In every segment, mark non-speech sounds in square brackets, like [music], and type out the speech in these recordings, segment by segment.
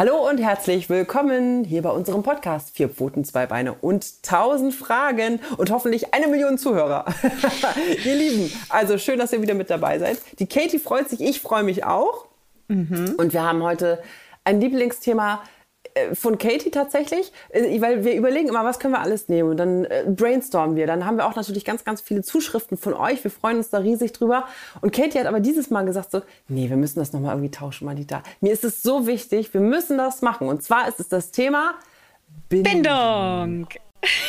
Hallo und herzlich willkommen hier bei unserem Podcast Vier Pfoten, zwei Beine und tausend Fragen und hoffentlich eine Million Zuhörer. [laughs] ihr Lieben, also schön, dass ihr wieder mit dabei seid. Die Katie freut sich, ich freue mich auch. Mhm. Und wir haben heute ein Lieblingsthema, von Katie tatsächlich, äh, weil wir überlegen immer, was können wir alles nehmen und dann äh, brainstormen wir. Dann haben wir auch natürlich ganz, ganz viele Zuschriften von euch. Wir freuen uns da riesig drüber. Und Katie hat aber dieses Mal gesagt so, nee, wir müssen das nochmal irgendwie tauschen, Manita. Mir ist es so wichtig, wir müssen das machen. Und zwar ist es das Thema Bindung. Bindung.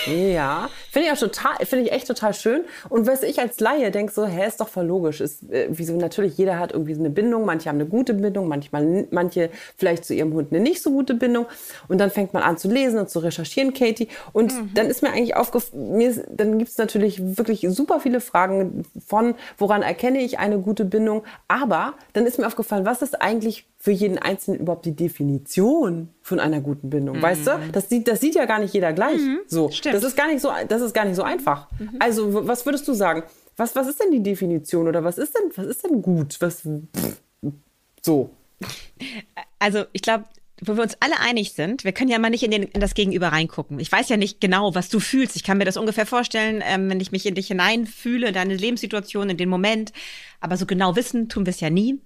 Ja, finde ich auch total, finde ich echt total schön. Und was ich als Laie denke, so, hä, ist doch voll logisch. Ist, äh, wieso natürlich, jeder hat irgendwie so eine Bindung, manche haben eine gute Bindung, manchmal, manche vielleicht zu ihrem Hund eine nicht so gute Bindung. Und dann fängt man an zu lesen und zu recherchieren, Katie. Und mhm. dann ist mir eigentlich aufgefallen, dann gibt es natürlich wirklich super viele Fragen von, woran erkenne ich eine gute Bindung. Aber dann ist mir aufgefallen, was ist eigentlich für jeden Einzelnen überhaupt die Definition von einer guten Bindung. Mhm. Weißt du? Das sieht, das sieht ja gar nicht jeder gleich. Mhm. So. Stimmt. Das ist gar nicht so, das ist gar nicht so einfach. Mhm. Also, was würdest du sagen? Was, was ist denn die Definition oder was ist denn, was ist denn gut? Was, pff, so. Also, ich glaube, wo wir uns alle einig sind, wir können ja mal nicht in, den, in, das Gegenüber reingucken. Ich weiß ja nicht genau, was du fühlst. Ich kann mir das ungefähr vorstellen, ähm, wenn ich mich in dich hineinfühle, in deine Lebenssituation, in den Moment. Aber so genau wissen tun wir es ja nie.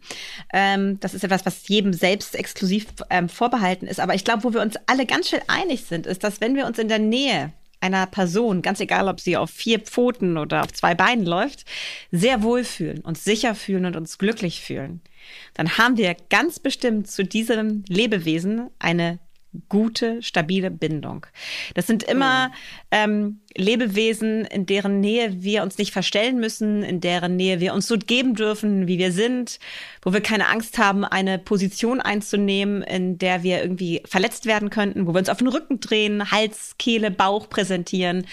Ähm, das ist etwas, was jedem selbst exklusiv ähm, vorbehalten ist. Aber ich glaube, wo wir uns alle ganz schön einig sind, ist, dass wenn wir uns in der Nähe einer Person, ganz egal, ob sie auf vier Pfoten oder auf zwei Beinen läuft, sehr wohlfühlen, uns sicher fühlen und uns glücklich fühlen dann haben wir ganz bestimmt zu diesem Lebewesen eine gute, stabile Bindung. Das sind immer mhm. ähm, Lebewesen, in deren Nähe wir uns nicht verstellen müssen, in deren Nähe wir uns so geben dürfen, wie wir sind, wo wir keine Angst haben, eine Position einzunehmen, in der wir irgendwie verletzt werden könnten, wo wir uns auf den Rücken drehen, Hals, Kehle, Bauch präsentieren.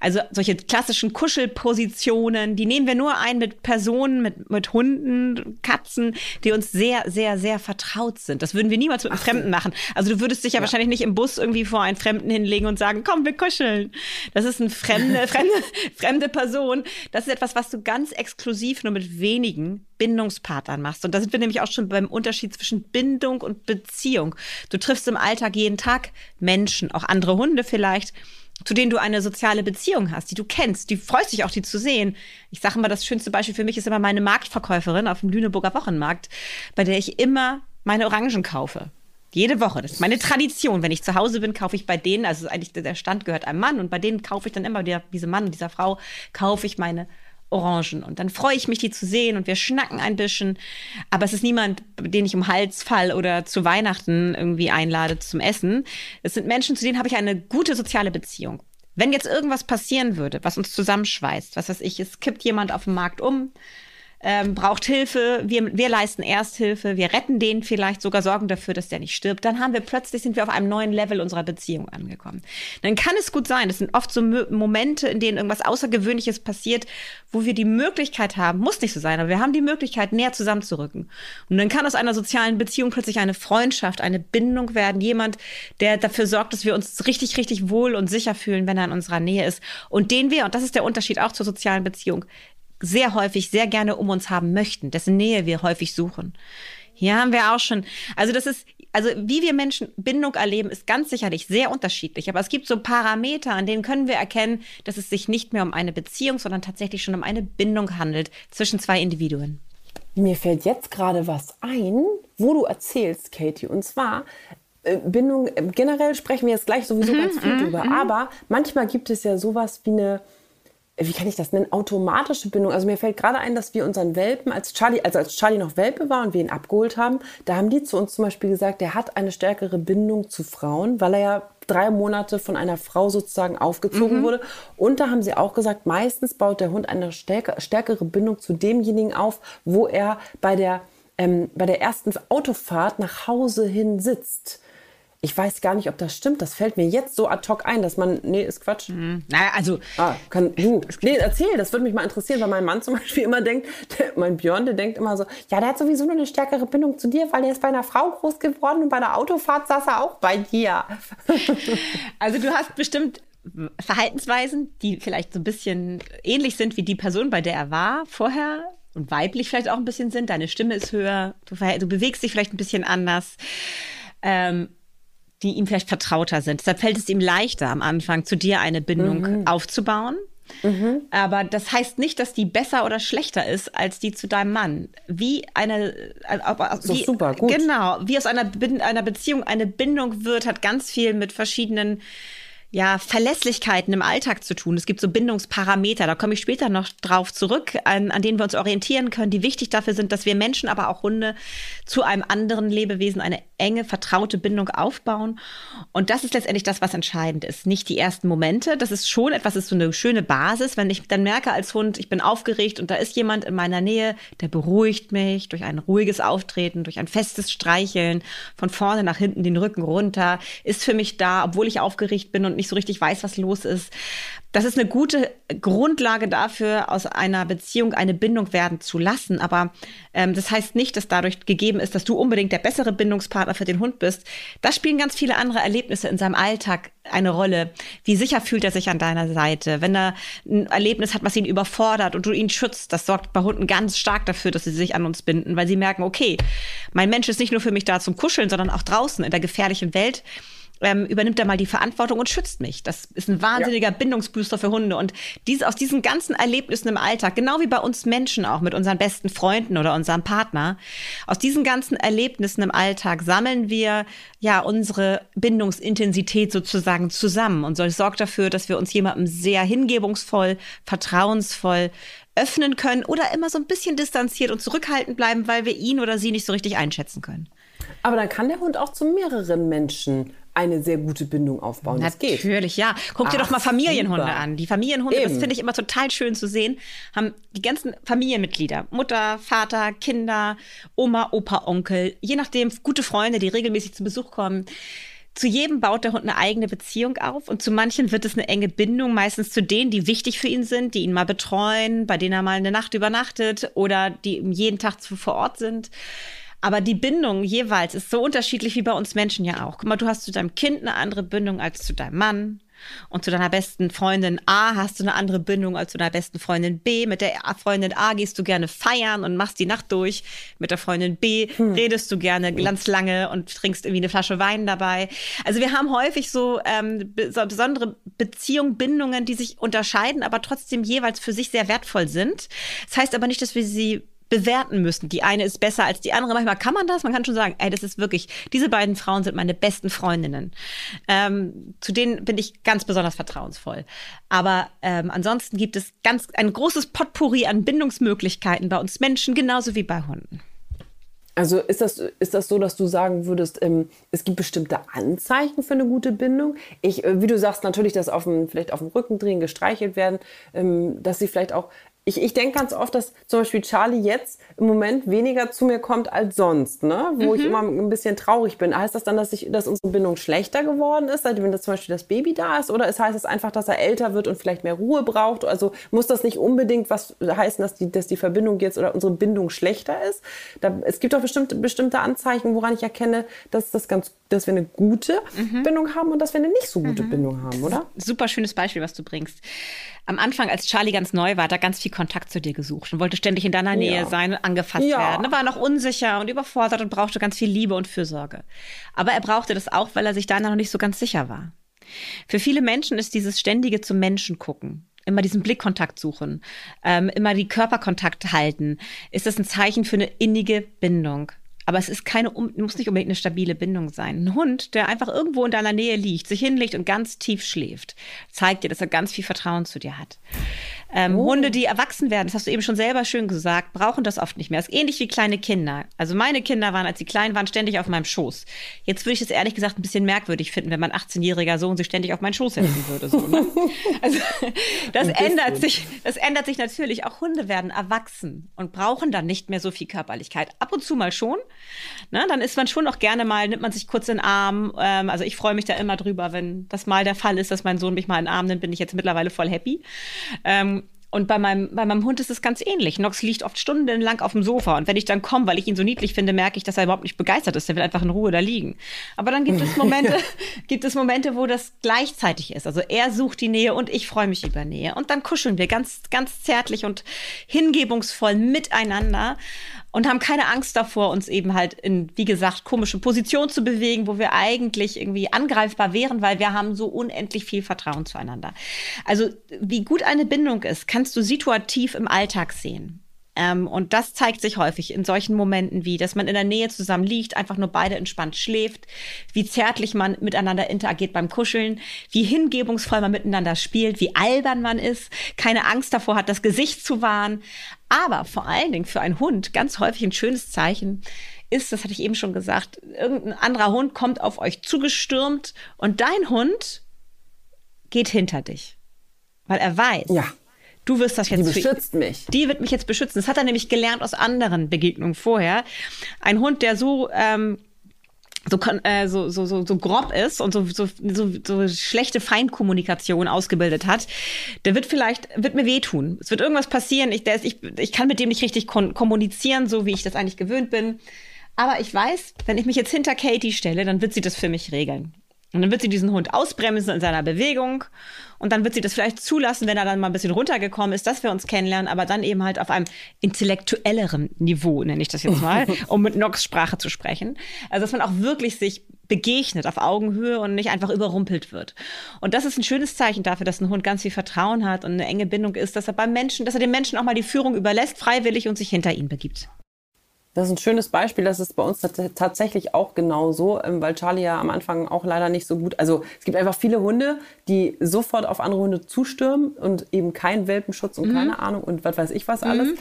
Also solche klassischen Kuschelpositionen, die nehmen wir nur ein mit Personen, mit, mit Hunden, Katzen, die uns sehr, sehr, sehr vertraut sind. Das würden wir niemals mit einem Ach, Fremden machen. Also du würdest dich ja, ja, wahrscheinlich nicht im Bus irgendwie vor einen Fremden hinlegen und sagen, komm, wir kuscheln. Das ist ein [laughs] fremde, fremde, fremde Person. Das ist etwas, was du ganz exklusiv nur mit wenigen Bindungspartnern machst. Und da sind wir nämlich auch schon beim Unterschied zwischen Bindung und Beziehung. Du triffst im Alltag jeden Tag Menschen, auch andere Hunde vielleicht zu denen du eine soziale Beziehung hast, die du kennst, die freust dich auch, die zu sehen. Ich sage immer, das schönste Beispiel für mich ist immer meine Marktverkäuferin auf dem Lüneburger Wochenmarkt, bei der ich immer meine Orangen kaufe. Jede Woche. Das ist meine Tradition. Wenn ich zu Hause bin, kaufe ich bei denen, also eigentlich der Stand gehört einem Mann und bei denen kaufe ich dann immer, der, diesem Mann und dieser Frau, kaufe ich meine Orangen. Und dann freue ich mich, die zu sehen und wir schnacken ein bisschen. Aber es ist niemand, den ich um Hals fall oder zu Weihnachten irgendwie einlade zum Essen. Es sind Menschen, zu denen habe ich eine gute soziale Beziehung. Wenn jetzt irgendwas passieren würde, was uns zusammenschweißt, was weiß ich, es kippt jemand auf dem Markt um, ähm, braucht Hilfe, wir, wir leisten Ersthilfe, wir retten den vielleicht, sogar sorgen dafür, dass der nicht stirbt, dann haben wir plötzlich, sind wir auf einem neuen Level unserer Beziehung angekommen. Dann kann es gut sein, das sind oft so Momente, in denen irgendwas Außergewöhnliches passiert, wo wir die Möglichkeit haben, muss nicht so sein, aber wir haben die Möglichkeit, näher zusammenzurücken. Und dann kann aus einer sozialen Beziehung plötzlich eine Freundschaft, eine Bindung werden, jemand, der dafür sorgt, dass wir uns richtig, richtig wohl und sicher fühlen, wenn er in unserer Nähe ist. Und den wir, und das ist der Unterschied auch zur sozialen Beziehung, sehr häufig sehr gerne um uns haben möchten, dessen Nähe wir häufig suchen. Hier haben wir auch schon, also das ist, also wie wir Menschen Bindung erleben, ist ganz sicherlich sehr unterschiedlich. Aber es gibt so Parameter, an denen können wir erkennen, dass es sich nicht mehr um eine Beziehung, sondern tatsächlich schon um eine Bindung handelt zwischen zwei Individuen. Mir fällt jetzt gerade was ein, wo du erzählst, Katie. Und zwar, äh, Bindung, äh, generell sprechen wir jetzt gleich sowieso mhm, ganz viel mhm, drüber. Mhm. Aber manchmal gibt es ja sowas wie eine wie kann ich das nennen, automatische Bindung. Also mir fällt gerade ein, dass wir unseren Welpen, als Charlie, also als Charlie noch Welpe war und wir ihn abgeholt haben, da haben die zu uns zum Beispiel gesagt, der hat eine stärkere Bindung zu Frauen, weil er ja drei Monate von einer Frau sozusagen aufgezogen mhm. wurde. Und da haben sie auch gesagt, meistens baut der Hund eine stärkere Bindung zu demjenigen auf, wo er bei der, ähm, bei der ersten Autofahrt nach Hause hin sitzt. Ich weiß gar nicht, ob das stimmt. Das fällt mir jetzt so ad hoc ein, dass man. Nee, ist Quatsch. Mhm. Naja, also. Ah, kann du. Nee, erzähl, das würde mich mal interessieren, weil mein Mann zum [laughs] Beispiel immer denkt, der, mein Björn, der denkt immer so, ja, der hat sowieso nur eine stärkere Bindung zu dir, weil er ist bei einer Frau groß geworden und bei der Autofahrt saß er auch bei dir. [laughs] Also du hast bestimmt Verhaltensweisen, die vielleicht so ein bisschen ähnlich sind wie die Person, bei der er war vorher und weiblich vielleicht auch ein bisschen sind. Deine Stimme ist höher, du, du bewegst dich vielleicht ein bisschen anders. Ähm, die ihm vielleicht vertrauter sind. Deshalb fällt es ihm leichter am Anfang, zu dir eine Bindung mhm. aufzubauen. Mhm. Aber das heißt nicht, dass die besser oder schlechter ist als die zu deinem Mann. Wie eine, äh, so wie, super, gut. genau, wie aus einer, einer Beziehung eine Bindung wird, hat ganz viel mit verschiedenen ja, Verlässlichkeiten im Alltag zu tun. Es gibt so Bindungsparameter, da komme ich später noch drauf zurück, an, an denen wir uns orientieren können, die wichtig dafür sind, dass wir Menschen, aber auch Hunde zu einem anderen Lebewesen eine enge, vertraute Bindung aufbauen. Und das ist letztendlich das, was entscheidend ist. Nicht die ersten Momente. Das ist schon etwas, ist so eine schöne Basis. Wenn ich dann merke als Hund, ich bin aufgeregt und da ist jemand in meiner Nähe, der beruhigt mich durch ein ruhiges Auftreten, durch ein festes Streicheln, von vorne nach hinten den Rücken runter, ist für mich da, obwohl ich aufgeregt bin und nicht so richtig weiß, was los ist. Das ist eine gute Grundlage dafür, aus einer Beziehung eine Bindung werden zu lassen. Aber ähm, das heißt nicht, dass dadurch gegeben ist, dass du unbedingt der bessere Bindungspartner für den Hund bist. Da spielen ganz viele andere Erlebnisse in seinem Alltag eine Rolle. Wie sicher fühlt er sich an deiner Seite? Wenn er ein Erlebnis hat, was ihn überfordert und du ihn schützt, das sorgt bei Hunden ganz stark dafür, dass sie sich an uns binden, weil sie merken, okay, mein Mensch ist nicht nur für mich da zum Kuscheln, sondern auch draußen in der gefährlichen Welt ähm, übernimmt er mal die Verantwortung und schützt mich. Das ist ein wahnsinniger ja. Bindungsbooster für Hunde. Und dies, aus diesen ganzen Erlebnissen im Alltag, genau wie bei uns Menschen auch mit unseren besten Freunden oder unserem Partner, aus diesen ganzen Erlebnissen im Alltag sammeln wir ja unsere Bindungsintensität sozusagen zusammen. Und so sorgt dafür, dass wir uns jemandem sehr hingebungsvoll, vertrauensvoll öffnen können oder immer so ein bisschen distanziert und zurückhaltend bleiben, weil wir ihn oder sie nicht so richtig einschätzen können. Aber dann kann der Hund auch zu mehreren Menschen eine sehr gute Bindung aufbauen. Das geht. Natürlich, ja. Guck dir Ach, doch mal Familienhunde super. an. Die Familienhunde, Eben. das finde ich immer total schön zu sehen, haben die ganzen Familienmitglieder, Mutter, Vater, Kinder, Oma, Opa, Onkel, je nachdem, gute Freunde, die regelmäßig zu Besuch kommen. Zu jedem baut der Hund eine eigene Beziehung auf und zu manchen wird es eine enge Bindung, meistens zu denen, die wichtig für ihn sind, die ihn mal betreuen, bei denen er mal eine Nacht übernachtet oder die jeden Tag vor Ort sind. Aber die Bindung jeweils ist so unterschiedlich wie bei uns Menschen ja auch. Guck mal, du hast zu deinem Kind eine andere Bindung als zu deinem Mann. Und zu deiner besten Freundin A hast du eine andere Bindung als zu deiner besten Freundin B. Mit der Freundin A gehst du gerne feiern und machst die Nacht durch. Mit der Freundin B hm. redest du gerne ganz lange und trinkst irgendwie eine Flasche Wein dabei. Also wir haben häufig so, ähm, so besondere Beziehungen, Bindungen, die sich unterscheiden, aber trotzdem jeweils für sich sehr wertvoll sind. Das heißt aber nicht, dass wir sie bewerten müssen. Die eine ist besser als die andere. Manchmal kann man das. Man kann schon sagen, ey, das ist wirklich, diese beiden Frauen sind meine besten Freundinnen. Ähm, zu denen bin ich ganz besonders vertrauensvoll. Aber ähm, ansonsten gibt es ganz ein großes Potpourri an Bindungsmöglichkeiten bei uns Menschen, genauso wie bei Hunden. Also ist das, ist das so, dass du sagen würdest, ähm, es gibt bestimmte Anzeichen für eine gute Bindung? Ich, äh, wie du sagst, natürlich, dass auf dem, vielleicht auf dem Rücken drehen, gestreichelt werden, ähm, dass sie vielleicht auch ich, ich denke ganz oft, dass zum Beispiel Charlie jetzt im Moment weniger zu mir kommt als sonst, ne? wo mhm. ich immer ein bisschen traurig bin. Heißt das dann, dass, ich, dass unsere Bindung schlechter geworden ist, seitdem das zum Beispiel das Baby da ist? Oder es heißt es einfach, dass er älter wird und vielleicht mehr Ruhe braucht? Also muss das nicht unbedingt was heißen, dass die, dass die Verbindung jetzt oder unsere Bindung schlechter ist? Da, es gibt doch bestimmte, bestimmte Anzeichen, woran ich erkenne, dass, das ganz, dass wir eine gute mhm. Bindung haben und dass wir eine nicht so gute mhm. Bindung haben, oder? Super schönes Beispiel, was du bringst am Anfang, als Charlie ganz neu war, er ganz viel Kontakt zu dir gesucht und wollte ständig in deiner Nähe ja. sein und angefasst ja. werden. Er war noch unsicher und überfordert und brauchte ganz viel Liebe und Fürsorge. Aber er brauchte das auch, weil er sich deiner noch nicht so ganz sicher war. Für viele Menschen ist dieses ständige zum Menschen gucken, immer diesen Blickkontakt suchen, ähm, immer die Körperkontakt halten, ist das ein Zeichen für eine innige Bindung. Aber es ist keine, muss nicht unbedingt eine stabile Bindung sein. Ein Hund, der einfach irgendwo in deiner Nähe liegt, sich hinlegt und ganz tief schläft, zeigt dir, dass er ganz viel Vertrauen zu dir hat. Ähm, oh. Hunde, die erwachsen werden, das hast du eben schon selber schön gesagt, brauchen das oft nicht mehr. Das ist ähnlich wie kleine Kinder. Also meine Kinder waren, als sie klein waren, ständig auf meinem Schoß. Jetzt würde ich es ehrlich gesagt ein bisschen merkwürdig finden, wenn mein 18-jähriger Sohn sich ständig auf meinen Schoß setzen würde. So, ne? [laughs] Also das ändert sich, das ändert sich natürlich. Auch Hunde werden erwachsen und brauchen dann nicht mehr so viel Körperlichkeit. Ab und zu mal schon. Ne? Dann ist man schon auch gerne mal, nimmt man sich kurz in den Arm. Ähm, also ich freue mich da immer drüber, wenn das mal der Fall ist, dass mein Sohn mich mal in den Arm nimmt, bin ich jetzt mittlerweile voll happy. Ähm, und bei meinem, bei meinem Hund ist es ganz ähnlich. Nox liegt oft stundenlang auf dem Sofa. Und wenn ich dann komme, weil ich ihn so niedlich finde, merke ich, dass er überhaupt nicht begeistert ist. Der will einfach in Ruhe da liegen. Aber dann gibt es [laughs] Momente, gibt es Momente, wo das gleichzeitig ist. Also er sucht die Nähe und ich freue mich über Nähe. Und dann kuscheln wir ganz, ganz zärtlich und hingebungsvoll miteinander und haben keine Angst davor, uns eben halt in, wie gesagt, komische Positionen zu bewegen, wo wir eigentlich irgendwie angreifbar wären, weil wir haben so unendlich viel Vertrauen zueinander. Also wie gut eine Bindung ist, kannst du situativ im Alltag sehen. Ähm, und das zeigt sich häufig in solchen Momenten wie, dass man in der Nähe zusammen liegt, einfach nur beide entspannt schläft, wie zärtlich man miteinander interagiert beim Kuscheln, wie hingebungsvoll man miteinander spielt, wie albern man ist, keine Angst davor hat, das Gesicht zu wahren. Aber vor allen Dingen für einen Hund ganz häufig ein schönes Zeichen ist, das hatte ich eben schon gesagt, irgendein anderer Hund kommt auf euch zugestürmt und dein Hund geht hinter dich. Weil er weiß, ja du wirst das jetzt. Die beschützt für, mich. Die wird mich jetzt beschützen. Das hat er nämlich gelernt aus anderen Begegnungen vorher. Ein Hund, der so ähm, so, äh, so, so, so, so grob ist und so, so, so, so schlechte Feinkommunikation ausgebildet hat, der wird vielleicht, wird mir wehtun. Es wird irgendwas passieren. Ich, der ist, ich, ich kann mit dem nicht richtig kommunizieren, so wie ich das eigentlich gewöhnt bin. Aber ich weiß, wenn ich mich jetzt hinter Katie stelle, dann wird sie das für mich regeln. Und dann wird sie diesen Hund ausbremsen in seiner Bewegung. Und dann wird sie das vielleicht zulassen, wenn er dann mal ein bisschen runtergekommen ist, dass wir uns kennenlernen, aber dann eben halt auf einem intellektuelleren Niveau, nenne ich das jetzt mal, [laughs] um mit Nox Sprache zu sprechen. Also, dass man auch wirklich sich begegnet auf Augenhöhe und nicht einfach überrumpelt wird. Und das ist ein schönes Zeichen dafür, dass ein Hund ganz viel Vertrauen hat und eine enge Bindung ist, dass er beim Menschen, dass er dem Menschen auch mal die Führung überlässt, freiwillig und sich hinter ihn begibt. Das ist ein schönes Beispiel. Das ist bei uns tatsächlich auch genauso, ähm, weil Charlie ja am Anfang auch leider nicht so gut. Also es gibt einfach viele Hunde, die sofort auf andere Hunde zustürmen und eben keinen Welpenschutz und mhm. keine Ahnung und was weiß ich was alles. Mhm.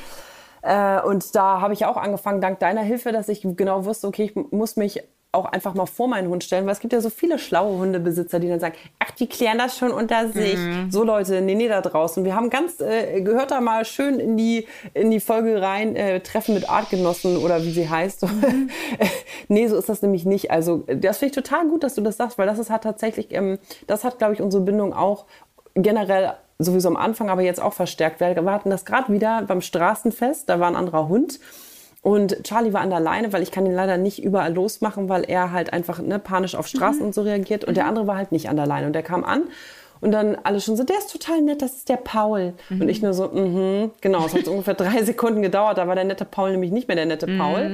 Äh, und da habe ich auch angefangen, dank deiner Hilfe, dass ich genau wusste, okay, ich muss mich auch einfach mal vor meinen Hund stellen, weil es gibt ja so viele schlaue Hundebesitzer, die dann sagen, ach, die klären das schon unter sich. Mhm. So Leute, nee, nee, da draußen. Wir haben ganz, äh, gehört da mal schön in die, in die Folge rein, äh, Treffen mit Artgenossen oder wie sie heißt. Mhm. [laughs] nee, so ist das nämlich nicht. Also das finde ich total gut, dass du das sagst, weil das ist halt tatsächlich, ähm, das hat, glaube ich, unsere Bindung auch generell sowieso am Anfang, aber jetzt auch verstärkt. Wir hatten das gerade wieder beim Straßenfest, da war ein anderer Hund und Charlie war an der Leine, weil ich kann ihn leider nicht überall losmachen, weil er halt einfach ne, panisch auf Straßen mhm. und so reagiert. Und mhm. der andere war halt nicht an der Leine. Und der kam an und dann alle schon so, der ist total nett, das ist der Paul. Mhm. Und ich nur so, mhm, genau, es hat so ungefähr drei [laughs] Sekunden gedauert. Da war der nette Paul nämlich nicht mehr der nette Paul.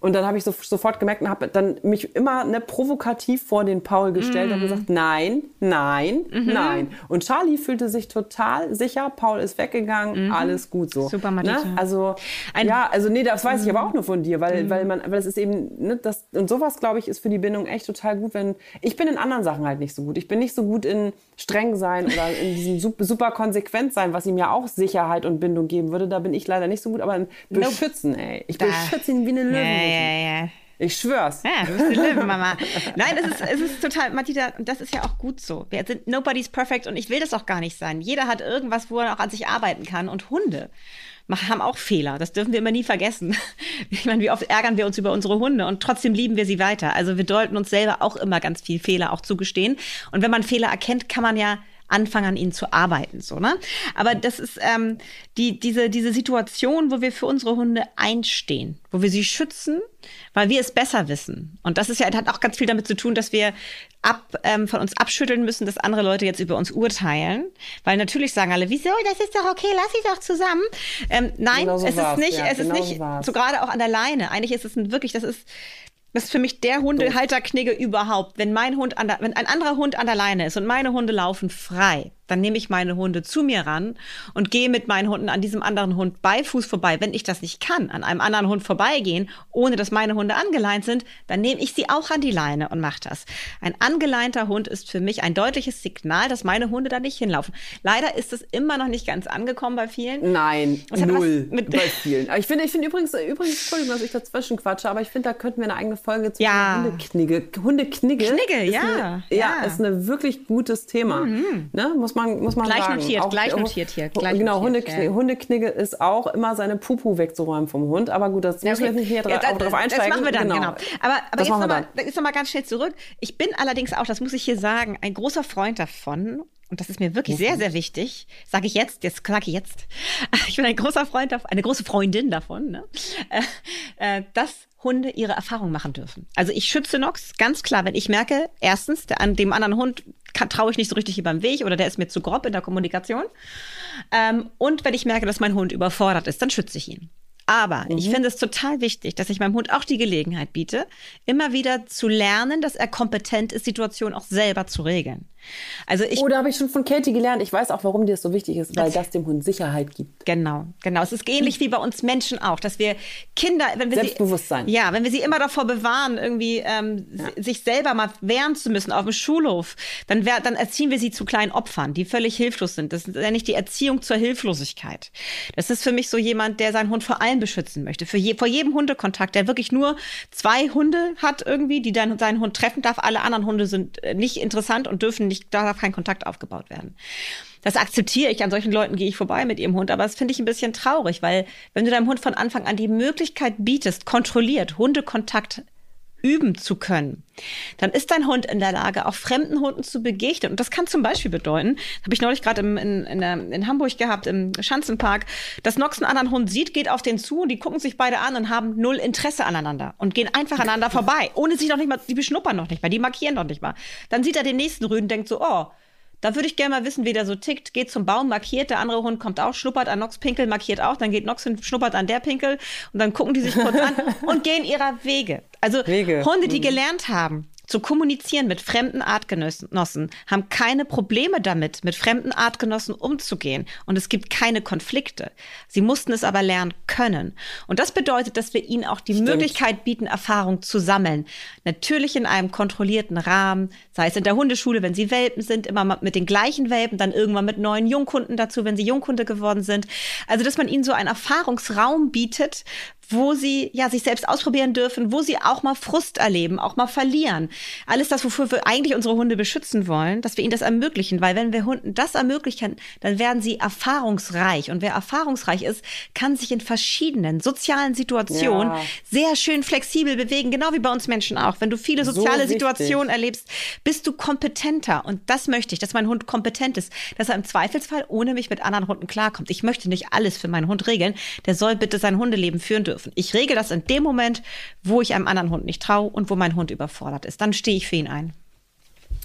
Mhm. Und dann habe ich so, sofort gemerkt und habe dann mich immer ne, provokativ vor den Paul gestellt mm. und gesagt, nein, nein, mm -hmm. nein. Und Charlie fühlte sich total sicher, Paul ist weggegangen, mm -hmm. alles gut so. Super, Madita. Ne? Also, Ein ja, also nee, das weiß ich aber auch nur von dir, weil, mhm. weil man, weil es ist eben, ne, das, und sowas, glaube ich, ist für die Bindung echt total gut, wenn, ich bin in anderen Sachen halt nicht so gut. Ich bin nicht so gut in streng sein oder in diesem super, super konsequent sein, was ihm ja auch Sicherheit und Bindung geben würde. Da bin ich leider nicht so gut, aber in beschützen, ey. Ich da. beschütze ihn wie eine Löwe ja, ja. Ich schwör's. Ja, du bist eine Löwenmama. Nein, es ist, es ist total, Matita, und das ist ja auch gut so. Wir sind nobody's perfect und ich will das auch gar nicht sein. Jeder hat irgendwas, wo er auch an sich arbeiten kann. Und Hunde haben auch Fehler. Das dürfen wir immer nie vergessen. [laughs] Ich meine, wie oft ärgern wir uns über unsere Hunde und trotzdem lieben wir sie weiter. Also wir sollten uns selber auch immer ganz viel Fehler auch zugestehen. Und wenn man Fehler erkennt, kann man ja anfangen, an ihnen zu arbeiten. So, ne? Aber das ist ähm, die, diese, diese Situation, wo wir für unsere Hunde einstehen, wo wir sie schützen, weil wir es besser wissen. Und das ist ja, hat auch ganz viel damit zu tun, dass wir ab, ähm, von uns abschütteln müssen, dass andere Leute jetzt über uns urteilen. Weil natürlich sagen alle, wieso, das ist doch okay, lass sie doch zusammen. Ähm, nein, genau so es ist nicht, ja, es genau ist nicht, so, so gerade auch an der Leine. Eigentlich ist es ein, wirklich, das ist, das ist für mich der Hundehalterknigge überhaupt. Wenn mein Hund an der, wenn ein anderer Hund an der Leine ist und meine Hunde laufen frei, dann nehme ich meine Hunde zu mir ran und gehe mit meinen Hunden an diesem anderen Hund bei Fuß vorbei. Wenn ich das nicht kann, an einem anderen Hund vorbeigehen, ohne dass meine Hunde angeleint sind, dann nehme ich sie auch an die Leine und mache das. Ein angeleinter Hund ist für mich ein deutliches Signal, dass meine Hunde da nicht hinlaufen. Leider ist es immer noch nicht ganz angekommen bei vielen. Nein, null bei [laughs] vielen. Ich finde, ich finde übrigens, übrigens, Entschuldigung, dass ich dazwischen quatsche, aber ich finde, da könnten wir eine eigene Folge zu Ja. Hundeknigge. Hundeknigge. Knigge, ja, Eine, ja, ja. ist ein wirklich gutes Thema. Ne? Muss man, muss man Gleich sagen. notiert, gleich notiert hier, gleich genau, notiert, Hundeknigge, ja. Hundeknigge ist auch immer seine Pupu wegzuräumen vom Hund. Aber gut, das müssen wir jetzt nicht hier Ja, auch drauf einsteigen. Das machen wir dann, genau. Aber, aber Das jetzt nochmal noch mal ganz schnell zurück. Ich bin allerdings auch, das muss ich hier sagen, ein großer Freund davon. Und das ist mir wirklich sehr, sehr wichtig. Sage ich jetzt, jetzt sage ich jetzt. [laughs] Ich bin ein großer Freund davon, eine große Freundin davon, ne? äh, äh, dass Hunde ihre Erfahrungen machen dürfen. Also ich schütze Nox ganz klar, wenn ich merke, erstens, der, an dem anderen Hund traue ich nicht so richtig über den Weg oder der ist mir zu grob in der Kommunikation. Ähm, und wenn ich merke, dass mein Hund überfordert ist, dann schütze ich ihn. Aber ich Mhm. finde es total wichtig, dass ich meinem Hund auch die Gelegenheit biete, immer wieder zu lernen, dass er kompetent ist, Situationen auch selber zu regeln. Also ich Oh, da habe ich schon von Katie gelernt. Ich weiß auch, warum dir das so wichtig ist, weil das dem Hund Sicherheit gibt. Genau, genau. Es ist ähnlich wie bei uns Menschen auch, dass wir Kinder, wenn wir Selbstbewusstsein. sie, ja, wenn wir sie immer davor bewahren, irgendwie ähm, si- sich selber mal wehren zu müssen auf dem Schulhof, dann, wär, dann erziehen wir sie zu kleinen Opfern, die völlig hilflos sind. Das ist ja nicht die Erziehung zur Hilflosigkeit. Das ist für mich so jemand, der seinen Hund vor allem beschützen möchte. Für je, vor jedem Hundekontakt, der wirklich nur zwei Hunde hat irgendwie, die dann seinen Hund treffen darf. Alle anderen Hunde sind äh, nicht interessant und dürfen nicht, da darf kein Kontakt aufgebaut werden. Das akzeptiere ich. An solchen Leuten gehe ich vorbei mit ihrem Hund. Aber das finde ich ein bisschen traurig, weil wenn du deinem Hund von Anfang an die Möglichkeit bietest, kontrolliert Hundekontakt üben zu können, dann ist dein Hund in der Lage, auch fremden Hunden zu begegnen. Und das kann zum Beispiel bedeuten, habe ich neulich gerade in, in, in Hamburg gehabt, im Schanzenpark, dass Nox einen anderen Hund sieht, geht auf den zu und die gucken sich beide an und haben null Interesse aneinander und gehen einfach aneinander vorbei, ohne sich noch nicht mal, die beschnuppern noch nicht mal, die markieren noch nicht mal. Dann sieht er den nächsten Rüden, denkt so, oh, da würde ich gerne mal wissen, wie der so tickt. Geht zum Baum, markiert, der andere Hund kommt auch, schnuppert an Nox Pinkel, markiert auch, dann geht Nox hin, schnuppert an der Pinkel und dann gucken die sich kurz an [laughs] und gehen ihrer Wege. Also Wege. Hunde, die gelernt haben, zu kommunizieren mit fremden Artgenossen, haben keine Probleme damit, mit fremden Artgenossen umzugehen. Und es gibt keine Konflikte. Sie mussten es aber lernen können. Und das bedeutet, dass wir ihnen auch die Möglichkeit bieten, Erfahrung zu sammeln. Natürlich in einem kontrollierten Rahmen, sei es in der Hundeschule, wenn sie Welpen sind, immer mit den gleichen Welpen, dann irgendwann mit neuen Junghunden dazu, wenn sie Junghunde geworden sind. Also, dass man ihnen so einen Erfahrungsraum bietet, wo sie ja sich selbst ausprobieren dürfen, wo sie auch mal Frust erleben, auch mal verlieren. Alles das, wofür wir eigentlich unsere Hunde beschützen wollen, dass wir ihnen das ermöglichen, weil wenn wir Hunden das ermöglichen, dann werden sie erfahrungsreich und wer erfahrungsreich ist, kann sich in verschiedenen sozialen Situationen Ja. sehr schön flexibel bewegen, genau wie bei uns Menschen auch. Wenn du viele So soziale wichtig. Situationen erlebst, bist du kompetenter und das möchte ich, dass mein Hund kompetent ist, dass er im Zweifelsfall ohne mich mit anderen Hunden klarkommt. Ich möchte nicht alles für meinen Hund regeln, der soll bitte sein Hundeleben führen dürfen. Ich regel das in dem Moment, wo ich einem anderen Hund nicht traue und wo mein Hund überfordert ist. Dann stehe ich für ihn ein.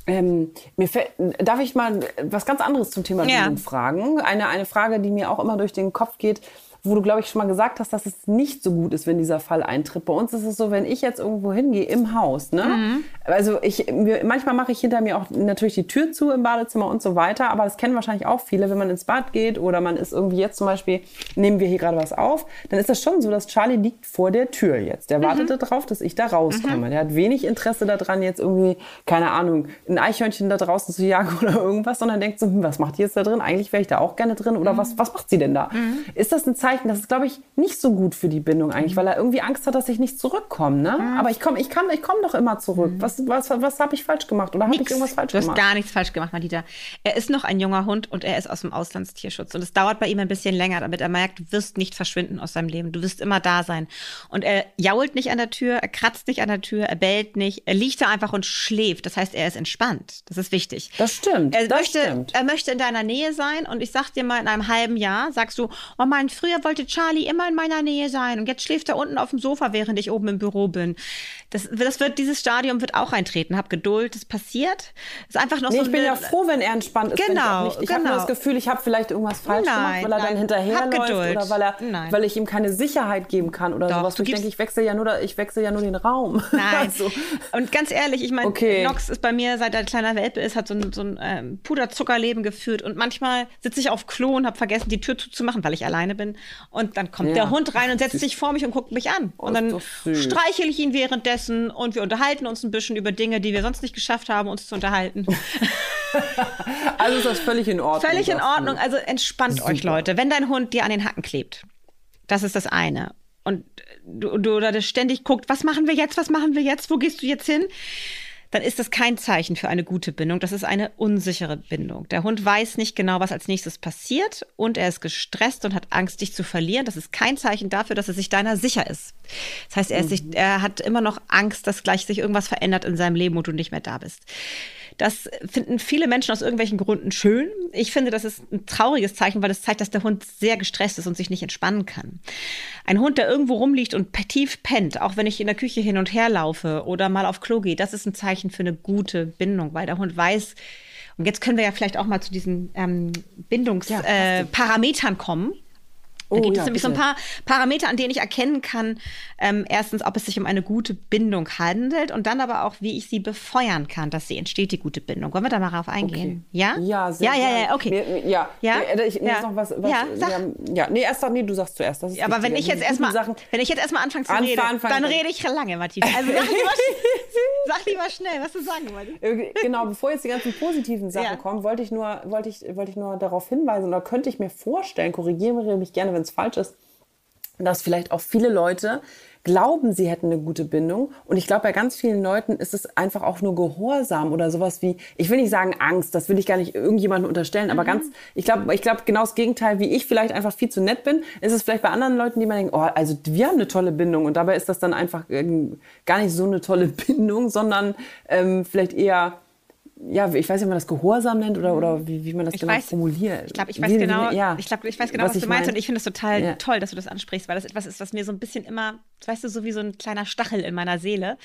Ähm, mir fällt, darf ich mal was ganz anderes zum Thema Ja. Fragen? Eine, eine Frage, die mir auch immer durch den Kopf geht, wo du, glaube ich, schon mal gesagt hast, dass es nicht so gut ist, wenn dieser Fall eintritt. Bei uns ist es so, wenn ich jetzt irgendwo hingehe im Haus, ne? Mhm. Also ich, mir, manchmal mache ich hinter mir auch natürlich die Tür zu im Badezimmer und so weiter, aber das kennen wahrscheinlich auch viele, wenn man ins Bad geht oder man ist irgendwie jetzt zum Beispiel, nehmen wir hier gerade was auf, dann ist das schon so, dass Charlie liegt vor der Tür jetzt. Der Mhm. wartet darauf, dass ich da rauskomme. Der hat wenig Interesse daran, jetzt irgendwie, keine Ahnung, ein Eichhörnchen da draußen zu jagen [laughs] oder irgendwas, sondern denkt so, hm, was macht die jetzt da drin? Eigentlich wäre ich da auch gerne drin oder Mhm. was, was macht sie denn da? Ist das ein Zeichen, das ist, glaube ich, nicht so gut für die Bindung eigentlich, Mhm. weil er irgendwie Angst hat, dass ich nicht zurückkomme, ne? Aber ich komme ich kann, ich komm doch immer zurück. Was, was, was habe ich falsch gemacht oder habe ich irgendwas falsch du hast gemacht? gar nichts falsch gemacht, Madita. Er ist noch ein junger Hund und er ist aus dem Auslandstierschutz. Und es dauert bei ihm ein bisschen länger, damit er merkt, du wirst nicht verschwinden aus seinem Leben. Du wirst immer da sein. Und er jault nicht an der Tür, er kratzt nicht an der Tür, er bellt nicht. Er liegt da einfach und schläft. Das heißt, er ist entspannt. Das ist wichtig. Das stimmt, Er, das möchte, stimmt. er möchte in deiner Nähe sein und ich sag dir mal, in einem halben Jahr sagst du, oh mein, früher wollte Charlie immer in meiner Nähe sein und jetzt schläft er unten auf dem Sofa, während ich oben im Büro bin. Das, das wird, dieses Stadium wird auch eintreten. Hab Geduld, das passiert. Ist einfach noch nee, so ich bin ja froh, wenn er entspannt ist. Genau, ich ich habe genau. nur das Gefühl, ich habe vielleicht irgendwas falsch Nein, gemacht, weil er nein. dann hinterherläuft oder weil, er, Nein. weil ich ihm keine Sicherheit geben kann oder Doch, sowas. ich denke, ich wechsle ja nur, ich wechsle ja nur den Raum. [laughs] Nein. Also, Und ganz ehrlich, ich meine, Okay. Nox ist bei mir, seit er ein kleiner Welpe ist, hat so ein, so ein ähm, Puderzuckerleben geführt. Und manchmal sitze ich auf Klo und habe vergessen, die Tür zuzumachen, weil ich alleine bin. Und dann kommt Ja. der Hund rein und setzt sich vor mich und guckt mich an. Oh, und dann streichel ich ihn währenddessen und wir unterhalten uns ein bisschen über Dinge, die wir sonst nicht geschafft haben, uns zu unterhalten. [laughs] also ist das völlig in Ordnung. Völlig in. Ordnung. Also entspannt euch, Leute. Wenn dein Hund dir an den Hacken klebt, das ist das eine. Und du, du oder das ständig guckt, was machen wir jetzt, was machen wir jetzt, wo gehst du jetzt hin? Dann ist das kein Zeichen für eine gute Bindung. Das ist eine unsichere Bindung. Der Hund weiß nicht genau, was als nächstes passiert und er ist gestresst und hat Angst, dich zu verlieren. Das ist kein Zeichen dafür, dass er sich deiner sicher ist. Das heißt, er, ist sich, er hat immer noch Angst, dass gleich sich irgendwas verändert in seinem Leben und du nicht mehr da bist. Das finden viele Menschen aus irgendwelchen Gründen schön. Ich finde, das ist ein trauriges Zeichen, weil das zeigt, dass der Hund sehr gestresst ist und sich nicht entspannen kann. Ein Hund, der irgendwo rumliegt und tief pennt, auch wenn ich in der Küche hin und her laufe oder mal auf Klo gehe, das ist ein Zeichen für eine gute Bindung, weil der Hund weiß, und jetzt können wir ja vielleicht auch mal zu diesen ähm, Bindungsparametern äh, Parametern kommen. Da Oh, gibt ja, es nämlich so ein paar Parameter, an denen ich erkennen kann, ähm, erstens, ob es sich um eine gute Bindung handelt und dann aber auch, wie ich sie befeuern kann, dass sie entsteht, die gute Bindung. Wollen wir da mal drauf eingehen? Ja? Ja, sehr Ja, ja, ja, okay. Mir- Ja, Ja? Nee, Ich, mir Ja. noch was, was Ja, sag. Ja, nee, erst nee, du sagst zuerst. Das ist Aber wenn ich jetzt Die guten erstmal, Sachen, wenn ich jetzt erstmal anfange zu Anfang- reden, anfangen, dann dann- rede ich lange, Matthias. Also sag lieber, [laughs] sag lieber schnell, was du sagen wolltest. Äh, Genau, bevor jetzt die ganzen positiven Sachen Ja. kommen, wollte ich, nur, wollte, ich, wollte ich nur darauf hinweisen, oder könnte ich mir vorstellen, korrigiere mich gerne, wenn es falsch ist, dass vielleicht auch viele Leute glauben, sie hätten eine gute Bindung. Und ich glaube, bei ganz vielen Leuten ist es einfach auch nur Gehorsam oder sowas wie, ich will nicht sagen Angst, das will ich gar nicht irgendjemandem unterstellen, aber ganz, ich glaube, ich glaube genau das Gegenteil, wie ich vielleicht einfach viel zu nett bin, ist es vielleicht bei anderen Leuten, die man denken, oh, also wir haben eine tolle Bindung. Und dabei ist das dann einfach ähm, gar nicht so eine tolle [laughs] Bindung, sondern ähm, vielleicht eher ja, ich weiß nicht, wie man das Gehorsam nennt oder, oder wie, wie man das Ich genau weiß, formuliert. Ich glaube, ich weiß wie- genau, ja, ich glaube, ich weiß genau, was, du meinst meine. und ich finde es total Ja. toll, dass du das ansprichst, weil das etwas ist, was mir so ein bisschen immer, weißt du, so wie so ein kleiner Stachel in meiner Seele.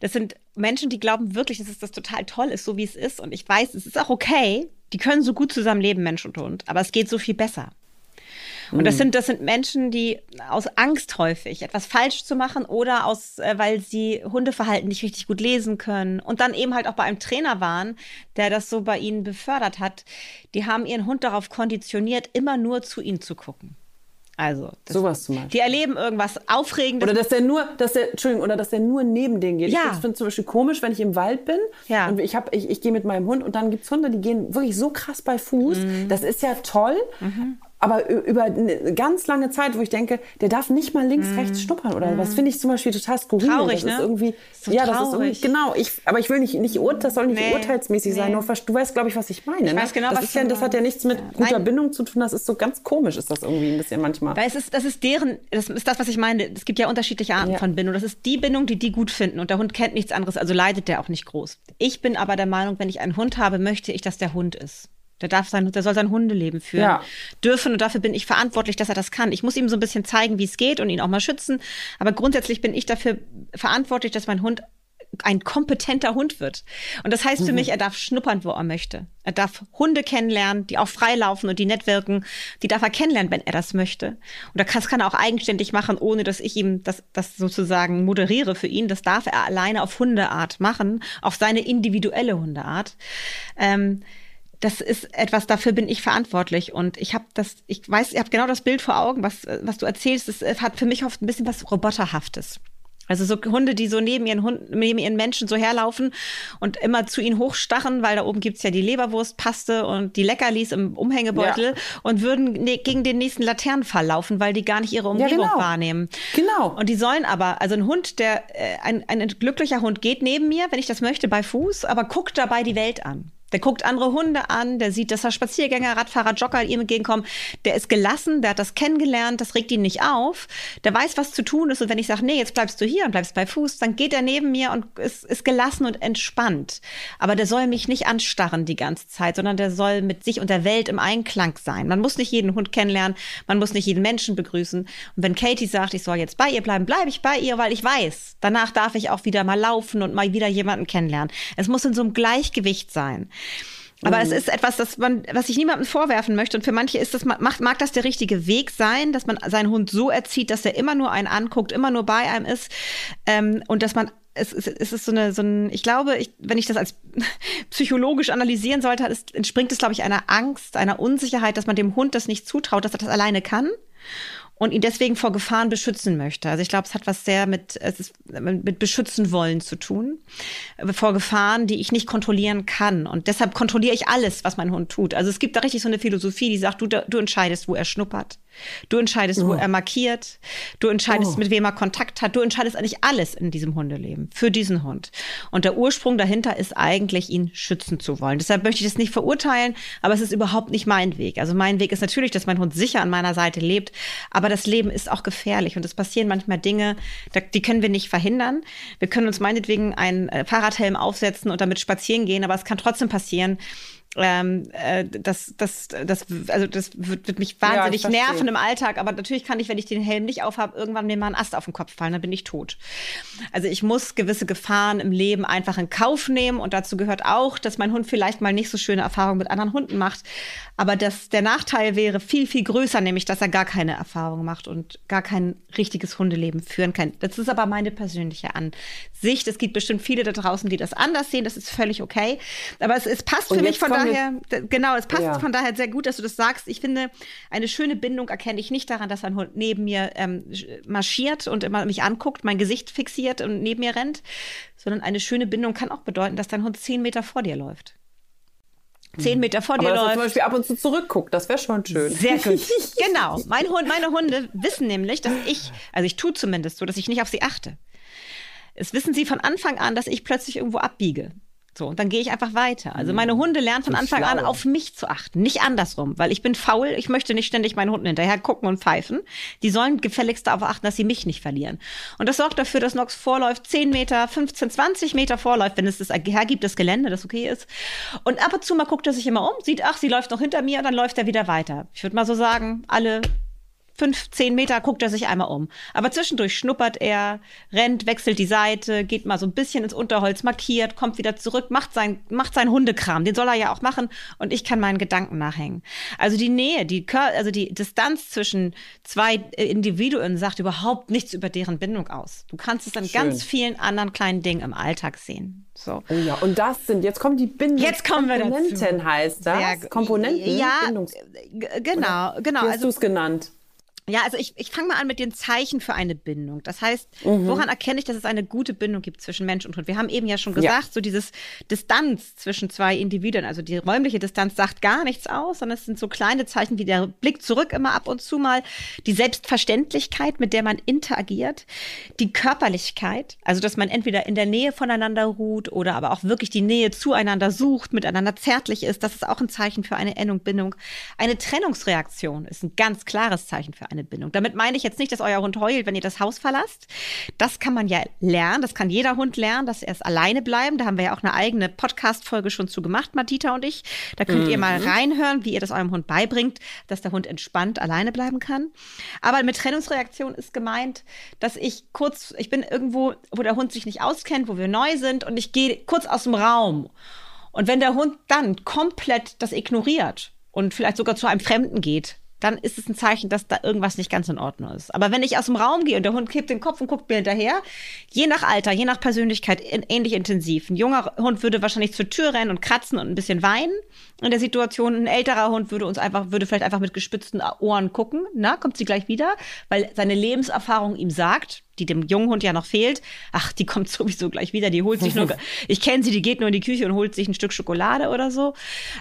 Das sind Menschen, die glauben wirklich, dass es das total toll ist, so wie es ist und ich weiß, es ist auch okay. Die können so gut zusammenleben, Mensch und Hund, aber es geht so viel besser. Und Mhm. das sind, das sind Menschen, die aus Angst häufig etwas falsch zu machen oder aus, äh, weil sie Hundeverhalten nicht richtig gut lesen können und dann eben halt auch bei einem Trainer waren, der das so bei ihnen befördert hat. Die haben ihren Hund darauf konditioniert, immer nur zu ihnen zu gucken. Also, Sowas zum Beispiel. die erleben irgendwas Aufregendes. Oder dass der nur, dass der, Entschuldigung, oder dass der nur neben denen geht. Ja. Ich finde es zum Beispiel komisch, wenn ich im Wald bin Ja. und ich, hab, ich, ich gehe mit meinem Hund und dann gibt es Hunde, die gehen wirklich so krass bei Fuß. Mhm. Das ist ja toll. Aber über eine ganz lange Zeit, wo ich denke, der darf nicht mal links, rechts schnuppern oder was, finde ich zum Beispiel total skurril. Mhm. Traurig, das ist ne? irgendwie, Ist so ja, das ist irgendwie, genau. Ich, aber ich will nicht, nicht das soll nicht Nee, urteilsmäßig sein. nee. Nur, verst- du weißt, glaube ich, was ich meine. Ich ne? weiß genau, das was ist ja, Das hat ja nichts mit Ja. guter Nein. Bindung zu tun. Das ist so ganz komisch, ist das irgendwie ein bisschen manchmal. Weil es ist, das ist deren, das ist das, was ich meine. Es gibt ja unterschiedliche Arten Ja. von Bindung. Das ist die Bindung, die die gut finden. Und der Hund kennt nichts anderes, also leidet der auch nicht groß. Ich bin aber der Meinung, wenn ich einen Hund habe, möchte ich, dass der Hund ist. Der darf sein, der soll sein Hundeleben führen Ja. dürfen und dafür bin ich verantwortlich, dass er das kann. Ich muss ihm so ein bisschen zeigen, wie es geht und ihn auch mal schützen. Aber grundsätzlich bin ich dafür verantwortlich, dass mein Hund ein kompetenter Hund wird. Und das heißt für mich, er darf schnuppern, wo er möchte. Er darf Hunde kennenlernen, die auch frei laufen und die nett wirken. Die darf er kennenlernen, wenn er das möchte. Und das kann er auch eigenständig machen, ohne dass ich ihm das, das sozusagen moderiere für ihn. Das darf er alleine auf Hundeart machen, auf seine individuelle Hundeart. Ähm, das ist etwas, dafür bin ich verantwortlich. Und ich habe das, ich weiß, ich habe genau das Bild vor Augen, was, was du erzählst. Das äh, hat für mich oft ein bisschen was Roboterhaftes. Also so Hunde, die so neben ihren Hunden, neben ihren Menschen so herlaufen und immer zu ihnen hochstachen, weil da oben gibt's ja die Leberwurstpaste und die Leckerlis im Umhängebeutel Ja. und würden ne, gegen den nächsten Laternenfall laufen, weil die gar nicht ihre Umgebung genau. wahrnehmen. Genau. Und die sollen aber, also ein Hund, der, äh, ein, ein glücklicher Hund geht neben mir, wenn ich das möchte, bei Fuß, aber guckt dabei die Welt an. Der guckt andere Hunde an, der sieht, dass da Spaziergänger, Radfahrer, Jogger ihm entgegenkommen. Der ist gelassen, der hat das kennengelernt, das regt ihn nicht auf. Der weiß, was zu tun ist. Und wenn ich sage, nee, jetzt bleibst du hier und bleibst bei Fuß, dann geht er neben mir und ist, ist gelassen und entspannt. Aber der soll mich nicht anstarren die ganze Zeit, sondern der soll mit sich und der Welt im Einklang sein. Man muss nicht jeden Hund kennenlernen, man muss nicht jeden Menschen begrüßen. Und wenn Katie sagt, ich soll jetzt bei ihr bleiben, bleibe ich bei ihr, weil ich weiß, danach darf ich auch wieder mal laufen und mal wieder jemanden kennenlernen. Es muss in so einem Gleichgewicht sein. Aber mhm. es ist etwas, das man, was ich niemandem vorwerfen möchte. Und für manche ist das, macht, mag das der richtige Weg sein, dass man seinen Hund so erzieht, dass er immer nur einen anguckt, immer nur bei einem ist. Ähm, und dass man es, es, es ist so eine, so ein, ich glaube, ich, wenn ich das als [laughs] psychologisch analysieren sollte, es, entspringt es, glaube ich, einer Angst, einer Unsicherheit, dass man dem Hund das nicht zutraut, dass er das alleine kann und ihn deswegen vor Gefahren beschützen möchte. Also ich glaube, es hat was sehr mit, es ist mit beschützen wollen zu tun, vor Gefahren, die ich nicht kontrollieren kann. Und deshalb kontrolliere ich alles, was mein Hund tut. Also es gibt da richtig so eine Philosophie, die sagt, du, du entscheidest, wo er schnuppert. Du entscheidest, oh. wo er markiert. Du entscheidest, oh. mit wem er Kontakt hat. Du entscheidest eigentlich alles in diesem Hundeleben für diesen Hund. Und der Ursprung dahinter ist eigentlich, ihn schützen zu wollen. Deshalb möchte ich das nicht verurteilen, aber es ist überhaupt nicht mein Weg. Also mein Weg ist natürlich, dass mein Hund sicher an meiner Seite lebt, aber das Leben ist auch gefährlich und es passieren manchmal Dinge, die können wir nicht verhindern. Wir können uns meinetwegen einen äh, Fahrradhelm aufsetzen und damit spazieren gehen, aber es kann trotzdem passieren, ähm, äh, das, das, das, also das wird, wird mich wahnsinnig ja, nerven im Alltag, aber natürlich kann ich, wenn ich den Helm nicht aufhabe, irgendwann mir mal ein Ast auf den Kopf fallen, dann bin ich tot. Also ich muss gewisse Gefahren im Leben einfach in Kauf nehmen und dazu gehört auch, dass mein Hund vielleicht mal nicht so schöne Erfahrungen mit anderen Hunden macht, aber das, der Nachteil wäre viel, viel größer, nämlich, dass er gar keine Erfahrung macht und gar kein richtiges Hundeleben führen kann. Das ist aber meine persönliche Ansicht. Es gibt bestimmt viele da draußen, die das anders sehen, das ist völlig okay, aber es, es passt für mich von daher, genau, es passt ja. von daher sehr gut, dass du das sagst. Ich finde, eine schöne Bindung erkenne ich nicht daran, dass ein Hund neben mir ähm, marschiert und immer mich anguckt, mein Gesicht fixiert und neben mir rennt, sondern eine schöne Bindung kann auch bedeuten, dass dein Hund zehn Meter vor dir läuft zehn Meter vor dir Aber läuft. Dass er zum Beispiel ab und zu zurückguckt, das wäre schon schön. Sehr gut. [laughs] genau. Mein Hund, meine Hunde wissen nämlich, dass ich, also ich tue zumindest so, dass ich nicht auf sie achte. Es wissen sie von Anfang an, dass ich plötzlich irgendwo abbiege. So, und dann gehe ich einfach weiter. Also meine Hunde lernen von Anfang an auf mich zu achten, nicht andersrum, weil ich bin faul, ich möchte nicht ständig meinen Hunden hinterher gucken und pfeifen. Die sollen gefälligst darauf achten, dass sie mich nicht verlieren. Und das sorgt dafür, dass Nox vorläuft, 10 Meter, 15, 20 Meter vorläuft, wenn es das hergibt, das Gelände, das okay ist. Und ab und zu mal guckt er sich immer um, sieht, ach, sie läuft noch hinter mir, und dann läuft er wieder weiter. Ich würde mal so sagen, alle fünf, zehn Meter guckt er sich einmal um. Aber zwischendurch schnuppert er, rennt, wechselt die Seite, geht mal so ein bisschen ins Unterholz, markiert, kommt wieder zurück, macht sein, macht seinen Hundekram. Den soll er ja auch machen und ich kann meinen Gedanken nachhängen. Also die Nähe, die, also die Distanz zwischen zwei Individuen sagt überhaupt nichts über deren Bindung aus. Du kannst es an Schön. ganz vielen anderen kleinen Dingen im Alltag sehen. So. Oh ja, und das sind, jetzt kommen die Bindungs jetzt kommen wir Komponenten, dazu. heißt das. Ja, Komponenten? Ja, Bindungs genau, genau. Wie hast also, du es genannt? Ja, also ich, ich fange mal an mit den Zeichen für eine Bindung. Das heißt, mhm. woran erkenne ich, dass es eine gute Bindung gibt zwischen Mensch und Hund? Wir haben eben ja schon gesagt, ja. so dieses Distanz zwischen zwei Individuen, also die räumliche Distanz sagt gar nichts aus, sondern es sind so kleine Zeichen wie der Blick zurück immer ab und zu mal, die Selbstverständlichkeit, mit der man interagiert, die Körperlichkeit, also dass man entweder in der Nähe voneinander ruht oder aber auch wirklich die Nähe zueinander sucht, miteinander zärtlich ist. Das ist auch ein Zeichen für eine Endung, Bindung. Eine Trennungsreaktion ist ein ganz klares Zeichen für eine Bindung. Damit meine ich jetzt nicht, dass euer Hund heult, wenn ihr das Haus verlasst. Das kann man ja lernen. Das kann jeder Hund lernen, dass er es alleine bleiben. Da haben wir ja auch eine eigene Podcast-Folge schon zu gemacht, Matita und ich. Da könnt mhm. ihr mal mhm. reinhören, wie ihr das eurem Hund beibringt, dass der Hund entspannt alleine bleiben kann. Aber mit Trennungsreaktion ist gemeint, dass ich kurz, ich bin irgendwo, wo der Hund sich nicht auskennt, wo wir neu sind und ich gehe kurz aus dem Raum. Und wenn der Hund dann komplett das ignoriert und vielleicht sogar zu einem Fremden geht, dann ist es ein Zeichen, dass da irgendwas nicht ganz in Ordnung ist. Aber wenn ich aus dem Raum gehe und der Hund kippt den Kopf und guckt mir hinterher, je nach Alter, je nach Persönlichkeit in, ähnlich intensiv. Ein junger Hund würde wahrscheinlich zur Tür rennen und kratzen und ein bisschen weinen in der Situation. Ein älterer Hund würde uns einfach, würde vielleicht einfach mit gespitzten Ohren gucken. Na, kommt sie gleich wieder? Weil seine Lebenserfahrung ihm sagt, die dem jungen Hund ja noch fehlt, ach, die kommt sowieso gleich wieder, die holt sich nur, [laughs] ich kenne sie, die geht nur in die Küche und holt sich ein Stück Schokolade oder so.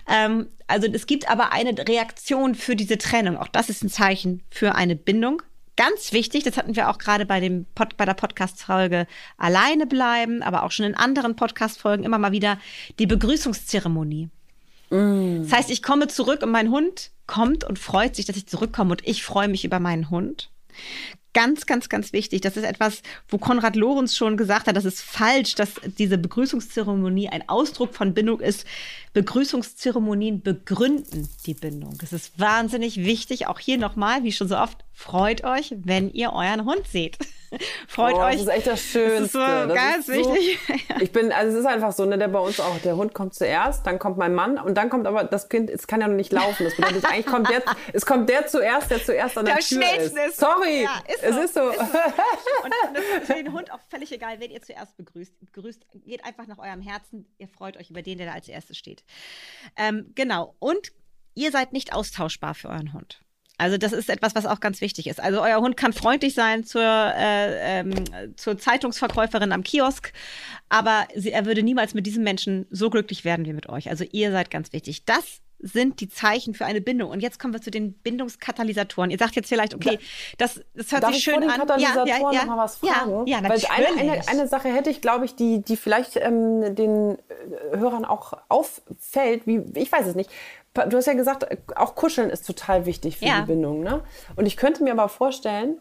Ähm, also es gibt aber eine Reaktion für diese Trennung. Auch das ist ein Zeichen für eine Bindung. Ganz wichtig, das hatten wir auch gerade bei, dem Pod, bei der Podcast-Folge Alleine bleiben, aber auch schon in anderen Podcast-Folgen immer mal wieder die Begrüßungszeremonie. Mm. Das heißt, ich komme zurück und mein Hund kommt und freut sich, dass ich zurückkomme und ich freue mich über meinen Hund. Ganz, ganz, ganz wichtig. Das ist etwas, wo Konrad Lorenz schon gesagt hat, das ist falsch, dass diese Begrüßungszeremonie ein Ausdruck von Bindung ist. Begrüßungszeremonien begründen die Bindung. Das ist wahnsinnig wichtig. Auch hier nochmal, wie schon so oft, freut euch, wenn ihr euren Hund seht. [laughs] Freut oh, euch. Das ist echt das Schönste. Das ist so das ganz ist wichtig. [laughs] So, ich bin, also es ist einfach so, ne, der bei uns auch, der Hund kommt zuerst, dann kommt mein Mann und dann kommt aber das Kind, es kann ja noch nicht laufen. Das bedeutet, eigentlich kommt der, [laughs] es kommt der zuerst, der zuerst an der, der Tür ist. ist. Sorry, ja, ist es so, ist so. Ist so. Und das ist für den Hund auch völlig egal, wen ihr zuerst begrüßt. begrüßt. Geht einfach nach eurem Herzen. Ihr freut euch über den, der da als erstes steht. Ähm, genau. Und ihr seid nicht austauschbar für euren Hund. Also das ist etwas, was auch ganz wichtig ist. Also euer Hund kann freundlich sein zur, äh, ähm, zur Zeitungsverkäuferin am Kiosk, aber sie, er würde niemals mit diesem Menschen so glücklich werden wie mit euch. Also ihr seid ganz wichtig. Das sind die Zeichen für eine Bindung. Und jetzt kommen wir zu den Bindungskatalysatoren. Ihr sagt jetzt vielleicht, okay, das, das hört Darf sich schön an. Katalysatoren ja, ja, ja, noch mal was fragen? Ja, ja Weil eine, eine, eine, Sache hätte ich, glaube ich, die, die vielleicht ähm, den äh, Hörern auch auffällt, wie, ich weiß es nicht. Du hast ja gesagt, auch Kuscheln ist total wichtig für ja. die Bindung. Ne? Und ich könnte mir aber vorstellen,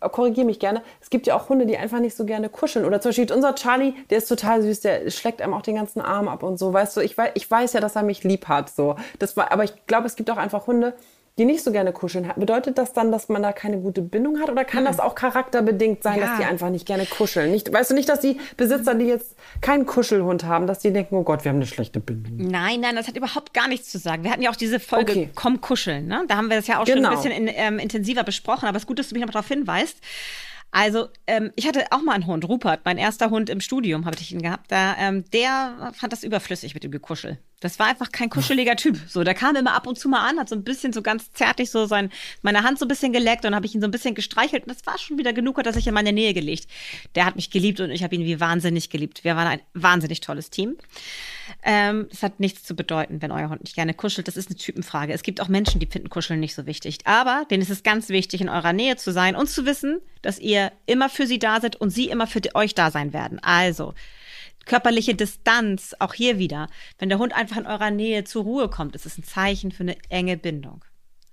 äh, korrigiere mich gerne, es gibt ja auch Hunde, die einfach nicht so gerne kuscheln. Oder zum Beispiel unser Charlie, der ist total süß, der schlägt einem auch den ganzen Arm ab und so. Weißt du, ich weiß, ich weiß ja, dass er mich lieb hat. So. Das war, aber ich glaube, es gibt auch einfach Hunde, die nicht so gerne kuscheln. Bedeutet das dann, dass man da keine gute Bindung hat? Oder kann das auch charakterbedingt sein, ja. dass die einfach nicht gerne kuscheln? Nicht, weißt du nicht, dass die Besitzer, die jetzt keinen Kuschelhund haben, dass die denken, oh Gott, wir haben eine schlechte Bindung? Nein, nein, das hat überhaupt gar nichts zu sagen. Wir hatten ja auch diese Folge okay. Komm kuscheln. Ne? Da haben wir das ja auch genau. schon ein genau. bisschen in, ähm, intensiver besprochen. Aber es ist gut, dass du mich noch darauf hinweist. Also, ähm, ich hatte auch mal einen Hund, Rupert, mein erster Hund im Studium, habe ich ihn gehabt. Da, ähm, der fand das überflüssig mit dem Gekuschel. Das war einfach kein kuscheliger Typ. So, der kam immer ab und zu mal an, hat so ein bisschen so ganz zärtlich so sein, meine Hand so ein bisschen geleckt und habe ich ihn so ein bisschen gestreichelt und das war schon wieder genug, hat er sich in meine Nähe gelegt. Der hat mich geliebt und ich habe ihn wie wahnsinnig geliebt. Wir waren ein wahnsinnig tolles Team. Ähm, das hat nichts zu bedeuten, wenn euer Hund nicht gerne kuschelt. Das ist eine Typenfrage. Es gibt auch Menschen, die finden Kuscheln nicht so wichtig. Aber denen ist es ganz wichtig, in eurer Nähe zu sein und zu wissen, dass ihr immer für sie da seid und sie immer für euch da sein werden. Also, Körperliche Distanz, auch hier wieder. Wenn der Hund einfach in eurer Nähe zur Ruhe kommt, ist es ein Zeichen für eine enge Bindung.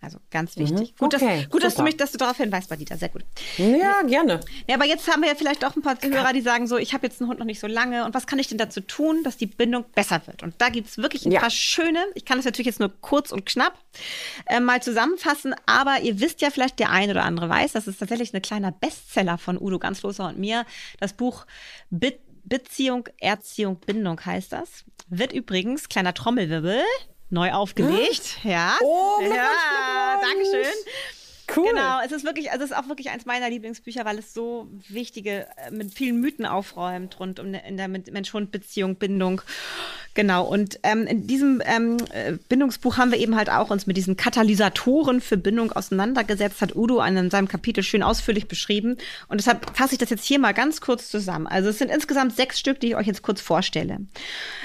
Also ganz mhm. wichtig. Mhm. Gut, okay, dass, gut dass du mich, dass du darauf hinweist, Badita. Sehr gut. Ja, gerne. Ja, aber jetzt haben wir ja vielleicht auch ein paar Hörer, die sagen so, ich habe jetzt einen Hund noch nicht so lange und was kann ich denn dazu tun, dass die Bindung besser wird? Und da gibt es wirklich ein ja. paar schöne, ich kann das natürlich jetzt nur kurz und knapp äh, mal zusammenfassen, aber ihr wisst ja vielleicht, der ein oder andere weiß, das ist tatsächlich ein kleiner Bestseller von Udo Ganzloser und mir, das Buch Bit Beziehung, Erziehung, Bindung heißt das. Wird übrigens, kleiner Trommelwirbel, neu aufgelegt. Ja. Oh, ja, Dankeschön. Cool. Genau, es ist wirklich, also es ist auch wirklich eins meiner Lieblingsbücher, weil es so wichtige, äh, mit vielen Mythen aufräumt rund um in der Mensch-Hund-Beziehung, Bindung. Genau, und ähm, in diesem ähm, äh, Bindungsbuch haben wir eben halt auch uns mit diesen Katalysatoren für Bindung auseinandergesetzt, hat Udo in seinem Kapitel schön ausführlich beschrieben. Und deshalb fasse ich das jetzt hier mal ganz kurz zusammen. Also es sind insgesamt sechs Stück, die ich euch jetzt kurz vorstelle.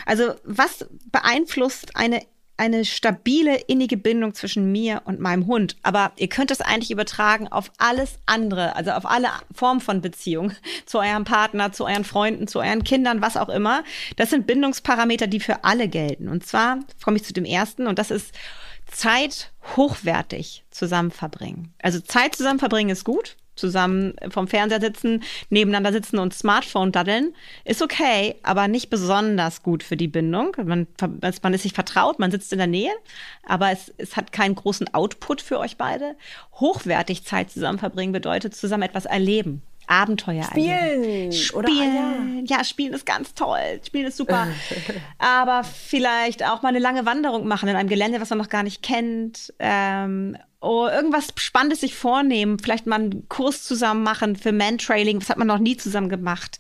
Also was beeinflusst eine eine stabile, innige Bindung zwischen mir und meinem Hund. Aber ihr könnt es eigentlich übertragen auf alles andere, also auf alle Formen von Beziehung, [laughs] zu eurem Partner, zu euren Freunden, zu euren Kindern, was auch immer. Das sind Bindungsparameter, die für alle gelten. Und zwar komme ich zu dem ersten und das ist Zeit hochwertig zusammen verbringen. Also Zeit zusammen verbringen ist gut zusammen vom Fernseher sitzen, nebeneinander sitzen und Smartphone daddeln, ist okay, aber nicht besonders gut für die Bindung. Man, man ist sich vertraut, man sitzt in der Nähe, aber es, es hat keinen großen Output für euch beide. Hochwertig Zeit zusammen verbringen bedeutet zusammen etwas erleben. Abenteuer spielen. Spielen. Oder, ja. ja, spielen ist ganz toll. Spielen ist super. [laughs] Aber vielleicht auch mal eine lange Wanderung machen in einem Gelände, was man noch gar nicht kennt. Ähm, oh, irgendwas Spannendes sich vornehmen, vielleicht mal einen Kurs zusammen machen für Mantrailing, das hat man noch nie zusammen gemacht.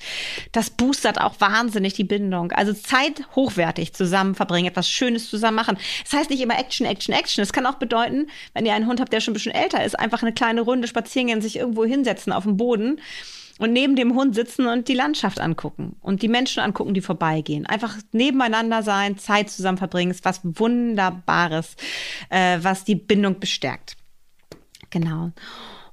Das boostert auch wahnsinnig die Bindung. Also Zeit hochwertig zusammen verbringen, etwas Schönes zusammen machen. Das heißt nicht immer Action, Action, Action. Es kann auch bedeuten, wenn ihr einen Hund habt, der schon ein bisschen älter ist, einfach eine kleine Runde spazieren gehen, sich irgendwo hinsetzen auf dem Boden und neben dem Hund sitzen und die Landschaft angucken und die Menschen angucken, die vorbeigehen. Einfach nebeneinander sein, Zeit zusammen verbringen, ist was Wunderbares, äh, was die Bindung bestärkt. Genau.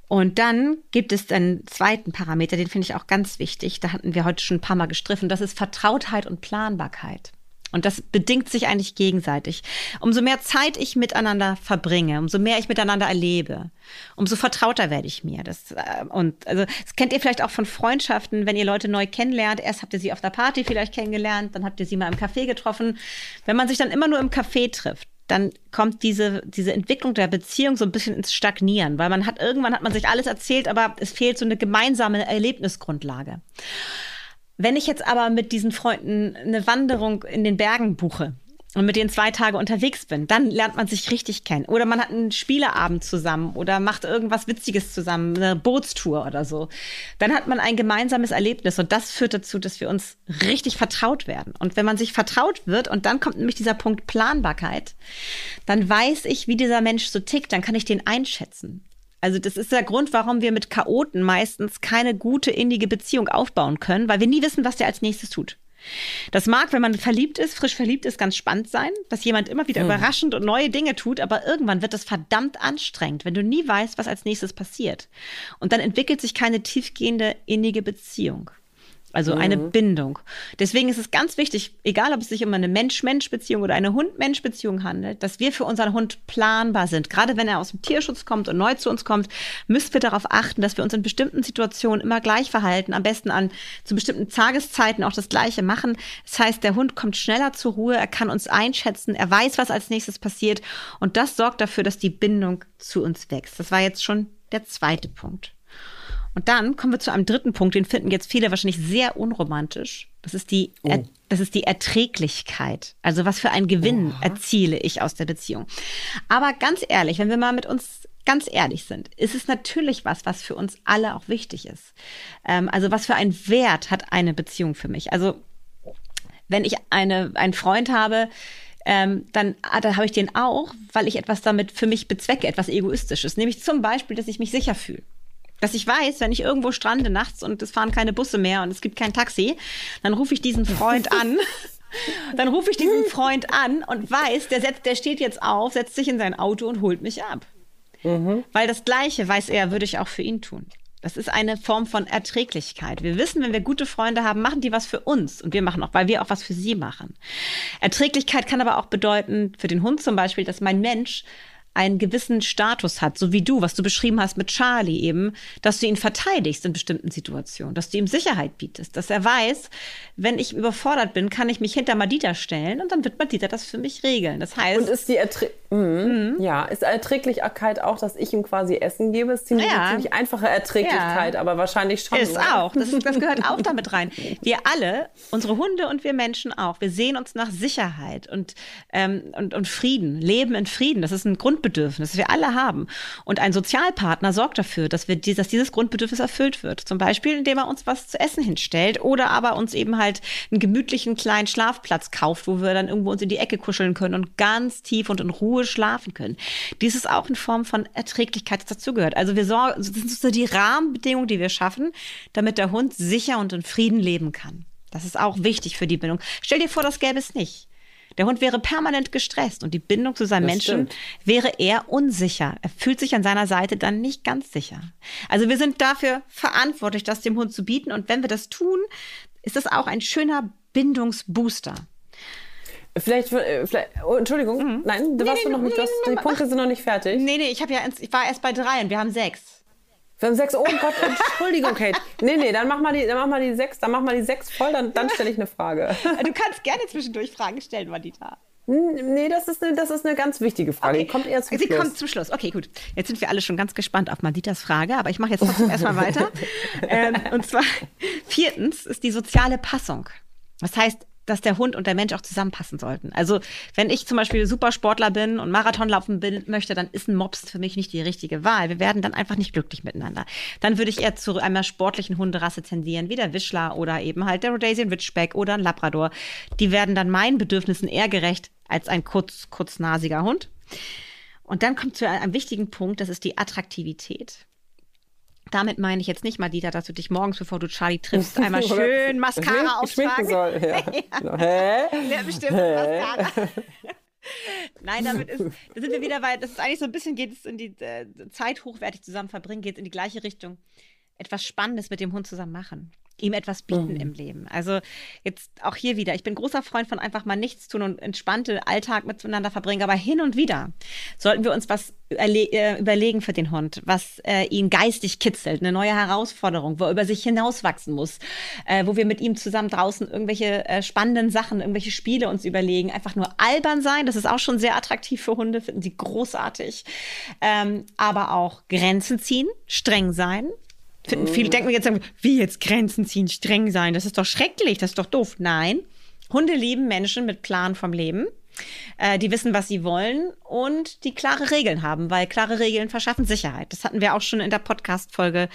Und dann gibt es einen zweiten Parameter, den finde ich auch ganz wichtig. Da hatten wir heute schon ein paar Mal gestriffen. Das ist Vertrautheit und Planbarkeit. Und das bedingt sich eigentlich gegenseitig. Umso mehr Zeit ich miteinander verbringe, umso mehr ich miteinander erlebe, umso vertrauter werde ich mir. Das, äh, und also, das kennt ihr vielleicht auch von Freundschaften, wenn ihr Leute neu kennenlernt. Erst habt ihr sie auf der Party vielleicht kennengelernt, dann habt ihr sie mal im Café getroffen. Wenn man sich dann immer nur im Café trifft, dann kommt diese, diese Entwicklung der Beziehung so ein bisschen ins Stagnieren, weil man hat irgendwann hat man sich alles erzählt, aber es fehlt so eine gemeinsame Erlebnisgrundlage. Wenn ich jetzt aber mit diesen Freunden eine Wanderung in den Bergen buche, und mit denen zwei Tage unterwegs bin, dann lernt man sich richtig kennen. Oder man hat einen Spieleabend zusammen oder macht irgendwas Witziges zusammen, eine Bootstour oder so. Dann hat man ein gemeinsames Erlebnis und das führt dazu, dass wir uns richtig vertraut werden. Und wenn man sich vertraut wird und dann kommt nämlich dieser Punkt Planbarkeit, dann weiß ich, wie dieser Mensch so tickt, dann kann ich den einschätzen. Also das ist der Grund, warum wir mit Chaoten meistens keine gute innige Beziehung aufbauen können, weil wir nie wissen, was der als nächstes tut. Das mag, wenn man verliebt ist, frisch verliebt ist, ganz spannend sein, dass jemand immer wieder mhm. überraschend und neue Dinge tut, aber irgendwann wird das verdammt anstrengend, wenn du nie weißt, was als nächstes passiert. Und dann entwickelt sich keine tiefgehende innige Beziehung. Also mhm. eine Bindung. Deswegen ist es ganz wichtig, egal ob es sich um eine Mensch-Mensch-Beziehung oder eine Hund-Mensch-Beziehung handelt, dass wir für unseren Hund planbar sind. Gerade wenn er aus dem Tierschutz kommt und neu zu uns kommt, müssen wir darauf achten, dass wir uns in bestimmten Situationen immer gleich verhalten, am besten an zu bestimmten Tageszeiten auch das Gleiche machen. Das heißt, der Hund kommt schneller zur Ruhe, er kann uns einschätzen, er weiß, was als nächstes passiert und das sorgt dafür, dass die Bindung zu uns wächst. Das war jetzt schon der zweite Punkt. Und dann kommen wir zu einem dritten Punkt, den finden jetzt viele wahrscheinlich sehr unromantisch. Das ist die, oh. er, das ist die Erträglichkeit. Also was für einen Gewinn oh. erziele ich aus der Beziehung. Aber ganz ehrlich, wenn wir mal mit uns ganz ehrlich sind, ist es natürlich was, was für uns alle auch wichtig ist. Ähm, also was für einen Wert hat eine Beziehung für mich? Also wenn ich eine, einen Freund habe, ähm, dann, ah, dann habe ich den auch, weil ich etwas damit für mich bezwecke, etwas Egoistisches. Nämlich zum Beispiel, dass ich mich sicher fühle. Dass ich weiß, wenn ich irgendwo strande nachts und es fahren keine Busse mehr und es gibt kein Taxi, dann rufe ich diesen Freund [laughs] an. dann rufe ich diesen Freund an und weiß, der, setzt, der steht jetzt auf, setzt sich in sein Auto und holt mich ab. Mhm. Weil das Gleiche, weiß er, würde ich auch für ihn tun. Das ist eine Form von Erträglichkeit. Wir wissen, wenn wir gute Freunde haben, machen die was für uns und wir machen auch, weil wir auch was für sie machen. Erträglichkeit kann aber auch bedeuten, für den Hund zum Beispiel, dass mein Mensch einen gewissen Status hat, so wie du, was du beschrieben hast mit Charlie eben, dass du ihn verteidigst in bestimmten Situationen, dass du ihm Sicherheit bietest, dass er weiß, wenn ich überfordert bin, kann ich mich hinter Madita stellen und dann wird Madita das für mich regeln. Das heißt. Und ist die Erträ mhm. Mhm. Ja, ist Erträglichkeit auch, dass ich ihm quasi Essen gebe? Ist ziemlich, ja. ziemlich einfache Erträglichkeit, ja. aber wahrscheinlich schon. Ist oder? auch. Das, das gehört auch [laughs] damit rein. Wir alle, unsere Hunde und wir Menschen auch, wir sehen uns nach Sicherheit und, ähm, und, und Frieden, Leben in Frieden. Das ist ein Grundbedürfnis Grundbedürfnis, das wir alle haben. Und ein Sozialpartner sorgt dafür, dass, wir, dass dieses Grundbedürfnis erfüllt wird. Zum Beispiel, indem er uns was zu essen hinstellt oder aber uns eben halt einen gemütlichen kleinen Schlafplatz kauft, wo wir dann irgendwo uns in die Ecke kuscheln können und ganz tief und in Ruhe schlafen können. Dies ist auch eine Form von Erträglichkeit, das dazugehört. Also wir sorgen, das sind so die Rahmenbedingungen, die wir schaffen, damit der Hund sicher und in Frieden leben kann. Das ist auch wichtig für die Bindung. Stell dir vor, das gäbe es nicht. Der Hund wäre permanent gestresst und die Bindung zu seinem das Menschen stimmt. wäre eher unsicher. Er fühlt sich an seiner Seite dann nicht ganz sicher. Also wir sind dafür verantwortlich, das dem Hund zu bieten. Und wenn wir das tun, ist das auch ein schöner Bindungsbooster. Vielleicht, äh, vielleicht oh, Entschuldigung, mhm. nein, du nee, warst nee, noch nicht, hast, die Punkte sind noch nicht fertig. Nee, nee, ich, ja, ich war erst bei drei und wir haben sechs. Wir haben sechs. Oh Gott, Entschuldigung, Kate. Nee, nee, dann mach mal die, dann mach mal die sechs, dann mach mal die sechs voll, dann, dann stelle ich eine Frage. [laughs] Du kannst gerne zwischendurch Fragen stellen, Madita. Nee, das ist, eine, das ist eine ganz wichtige Frage. Okay. Die kommt eher zum Sie Schluss. Sie kommt zum Schluss. Okay, gut. Jetzt sind wir alle schon ganz gespannt auf Maditas Frage, aber ich mache jetzt trotzdem erstmal weiter. [laughs] Ähm, und zwar, viertens ist die soziale Passung. Das heißt, dass der Hund und der Mensch auch zusammenpassen sollten. Also wenn ich zum Beispiel Supersportler bin und Marathon laufen bin, möchte, dann ist ein Mops für mich nicht die richtige Wahl. Wir werden dann einfach nicht glücklich miteinander. Dann würde ich eher zu einer sportlichen Hunderasse tendieren, wie der Wischler oder eben halt der Rhodesian Ridgeback oder ein Labrador. Die werden dann meinen Bedürfnissen eher gerecht als ein kurz, kurznasiger Hund. Und dann kommt zu einem wichtigen Punkt, das ist die Attraktivität. Damit meine ich jetzt nicht mal, Dieter, dass du dich morgens, bevor du Charlie triffst, [laughs] einmal schön Mascara auftragen. Soll. Ja. ja. [laughs] Hä? Ja, bestimmt Hä? Mascara. Nein, damit ist, [laughs] da sind wir wieder bei, das ist eigentlich so ein bisschen, geht es in die äh, Zeit hochwertig zusammen verbringen, geht es in die gleiche Richtung. Etwas Spannendes mit dem Hund zusammen machen. Ihm etwas bieten mhm. im Leben. Also jetzt auch hier wieder, ich bin großer Freund von einfach mal nichts tun und entspannte Alltag miteinander verbringen, aber hin und wieder sollten wir uns was äh, überlegen für den Hund, was äh, ihn geistig kitzelt, eine neue Herausforderung, wo er über sich hinauswachsen muss, äh, wo wir mit ihm zusammen draußen irgendwelche äh, spannenden Sachen, irgendwelche Spiele uns überlegen, einfach nur albern sein, das ist auch schon sehr attraktiv für Hunde, finden sie großartig, ähm, aber auch Grenzen ziehen, streng sein, viele denken jetzt, wie jetzt Grenzen ziehen, streng sein, das ist doch schrecklich, das ist doch doof. Nein, Hunde lieben Menschen mit Plan vom Leben äh, die wissen, was sie wollen und die klare Regeln haben, weil klare Regeln verschaffen Sicherheit. Das hatten wir auch schon in der Podcast-Folge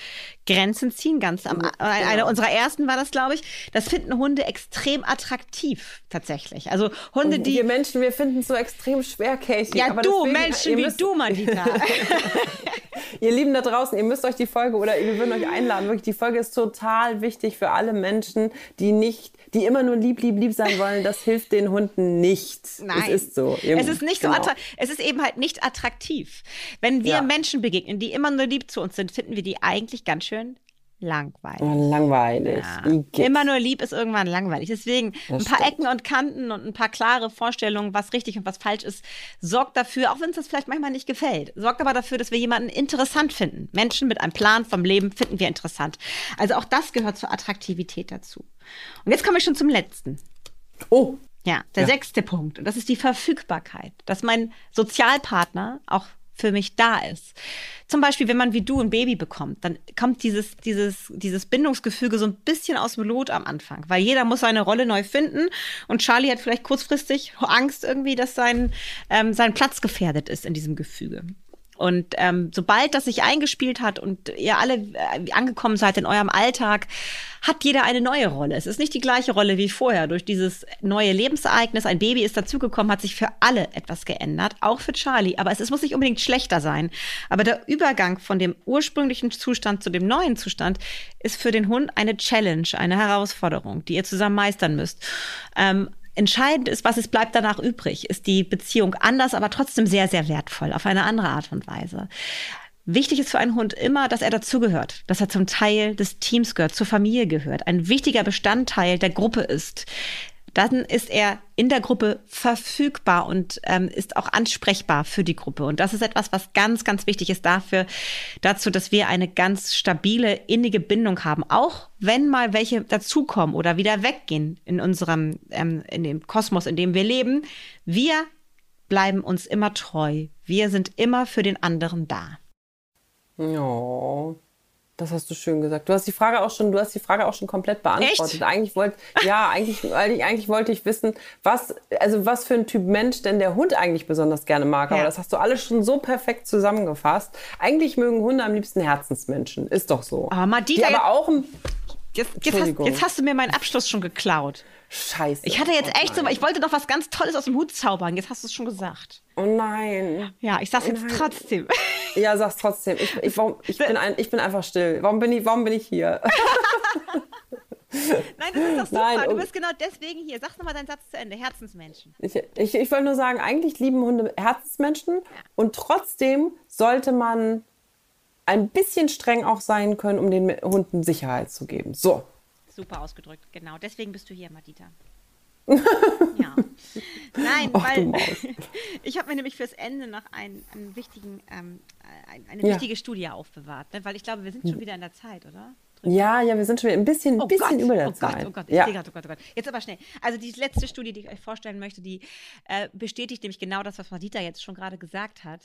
Grenzen ziehen, ganz am, genau. einer unserer ersten war das, glaube ich. Das finden Hunde extrem attraktiv, tatsächlich. Also Hunde, die. Wir Menschen, wir finden es so extrem schwer, Casey. Ja, du, deswegen, Menschen wie du, Madita. [laughs] ihr Lieben da draußen, ihr müsst euch die Folge oder wir würden euch einladen. Wirklich, die Folge ist total wichtig für alle Menschen, die nicht die immer nur lieb, lieb, lieb sein wollen, das hilft den Hunden nicht. Nein. Es ist so. es ist nicht genau. so es ist eben halt nicht attraktiv. Wenn wir ja. Menschen begegnen, die immer nur lieb zu uns sind, finden wir die eigentlich ganz schön langweilig. Oh, langweilig. Ja. Immer nur lieb ist irgendwann langweilig. Deswegen das ein paar stimmt. Ecken und Kanten und ein paar klare Vorstellungen, was richtig und was falsch ist, sorgt dafür, auch wenn es das vielleicht manchmal nicht gefällt, sorgt aber dafür, dass wir jemanden interessant finden. Menschen mit einem Plan vom Leben finden wir interessant. Also auch das gehört zur Attraktivität dazu. Und jetzt komme ich schon zum letzten. Oh. Ja, der ja. sechste Punkt. Und das ist die Verfügbarkeit. Dass mein Sozialpartner auch für mich da ist. Zum Beispiel, wenn man wie du ein Baby bekommt, dann kommt dieses, dieses, dieses Bindungsgefüge so ein bisschen aus dem Lot am Anfang, weil jeder muss seine Rolle neu finden und Charlie hat vielleicht kurzfristig Angst irgendwie, dass sein, ähm, sein Platz gefährdet ist in diesem Gefüge. Und ähm, sobald das sich eingespielt hat und ihr alle äh, angekommen seid in eurem Alltag, hat jeder eine neue Rolle. Es ist nicht die gleiche Rolle wie vorher. Durch dieses neue Lebensereignis, ein Baby ist dazugekommen, hat sich für alle etwas geändert, auch für Charlie. Aber es, es muss nicht unbedingt schlechter sein. Aber der Übergang von dem ursprünglichen Zustand zu dem neuen Zustand ist für den Hund eine Challenge, eine Herausforderung, die ihr zusammen meistern müsst. Ähm, Entscheidend ist, was es bleibt danach übrig. Ist die Beziehung anders, aber trotzdem sehr, sehr wertvoll, auf eine andere Art und Weise. Wichtig ist für einen Hund immer, dass er dazugehört, dass er zum Teil des Teams gehört, zur Familie gehört, ein wichtiger Bestandteil der Gruppe ist, dann ist er in der Gruppe verfügbar und ähm, ist auch ansprechbar für die Gruppe. Und das ist etwas, was ganz, ganz wichtig ist dafür, dazu, dass wir eine ganz stabile, innige Bindung haben. Auch wenn mal welche dazukommen oder wieder weggehen in unserem, ähm, in dem Kosmos, in dem wir leben. Wir bleiben uns immer treu. Wir sind immer für den anderen da. Ja. Das hast du schön gesagt. Du hast die Frage auch schon, du hast die Frage auch schon komplett beantwortet. Echt? Eigentlich wollte, ja, eigentlich, eigentlich wollte ich wissen, was, also was für ein Typ Mensch denn der Hund eigentlich besonders gerne mag. Ja. Aber das hast du alles schon so perfekt zusammengefasst. Eigentlich mögen Hunde am liebsten Herzensmenschen. Ist doch so. Aber Madita, die aber auch ein, jetzt, jetzt, hast, jetzt hast du mir meinen Abschluss schon geklaut. Scheiße. Ich hatte jetzt echt so, ich wollte doch was ganz Tolles aus dem Hut zaubern. Jetzt hast du es schon gesagt. Oh nein. Ja, ich sag's jetzt oh trotzdem. Ja, sag's trotzdem. Ich, ich, warum, ich, bin, ein, ich bin einfach still. Warum bin ich, warum bin ich hier? [laughs] Nein, das ist doch super. Nein, du bist genau deswegen hier. Sag nochmal deinen Satz zu Ende. Herzensmenschen. Ich wollte nur sagen, eigentlich lieben Hunde Herzensmenschen. Ja. Und trotzdem sollte man ein bisschen streng auch sein können, um den Hunden Sicherheit zu geben. So. Super ausgedrückt, genau. Deswegen bist du hier, Madita. [laughs] ja. Nein, Ach, weil [laughs] ich habe mir nämlich fürs Ende noch einen, einen wichtigen, ähm, eine ja. wichtige Studie aufbewahrt, ne? weil ich glaube, wir sind schon wieder in der Zeit, oder? Ja, ja, wir sind schon ein bisschen, oh bisschen über der oh Zeit. Gott, oh Gott, ja. Gott, oh Gott, oh Gott. Jetzt aber schnell. Also die letzte Studie, die ich euch vorstellen möchte, die äh, bestätigt nämlich genau das, was Madita jetzt schon gerade gesagt hat.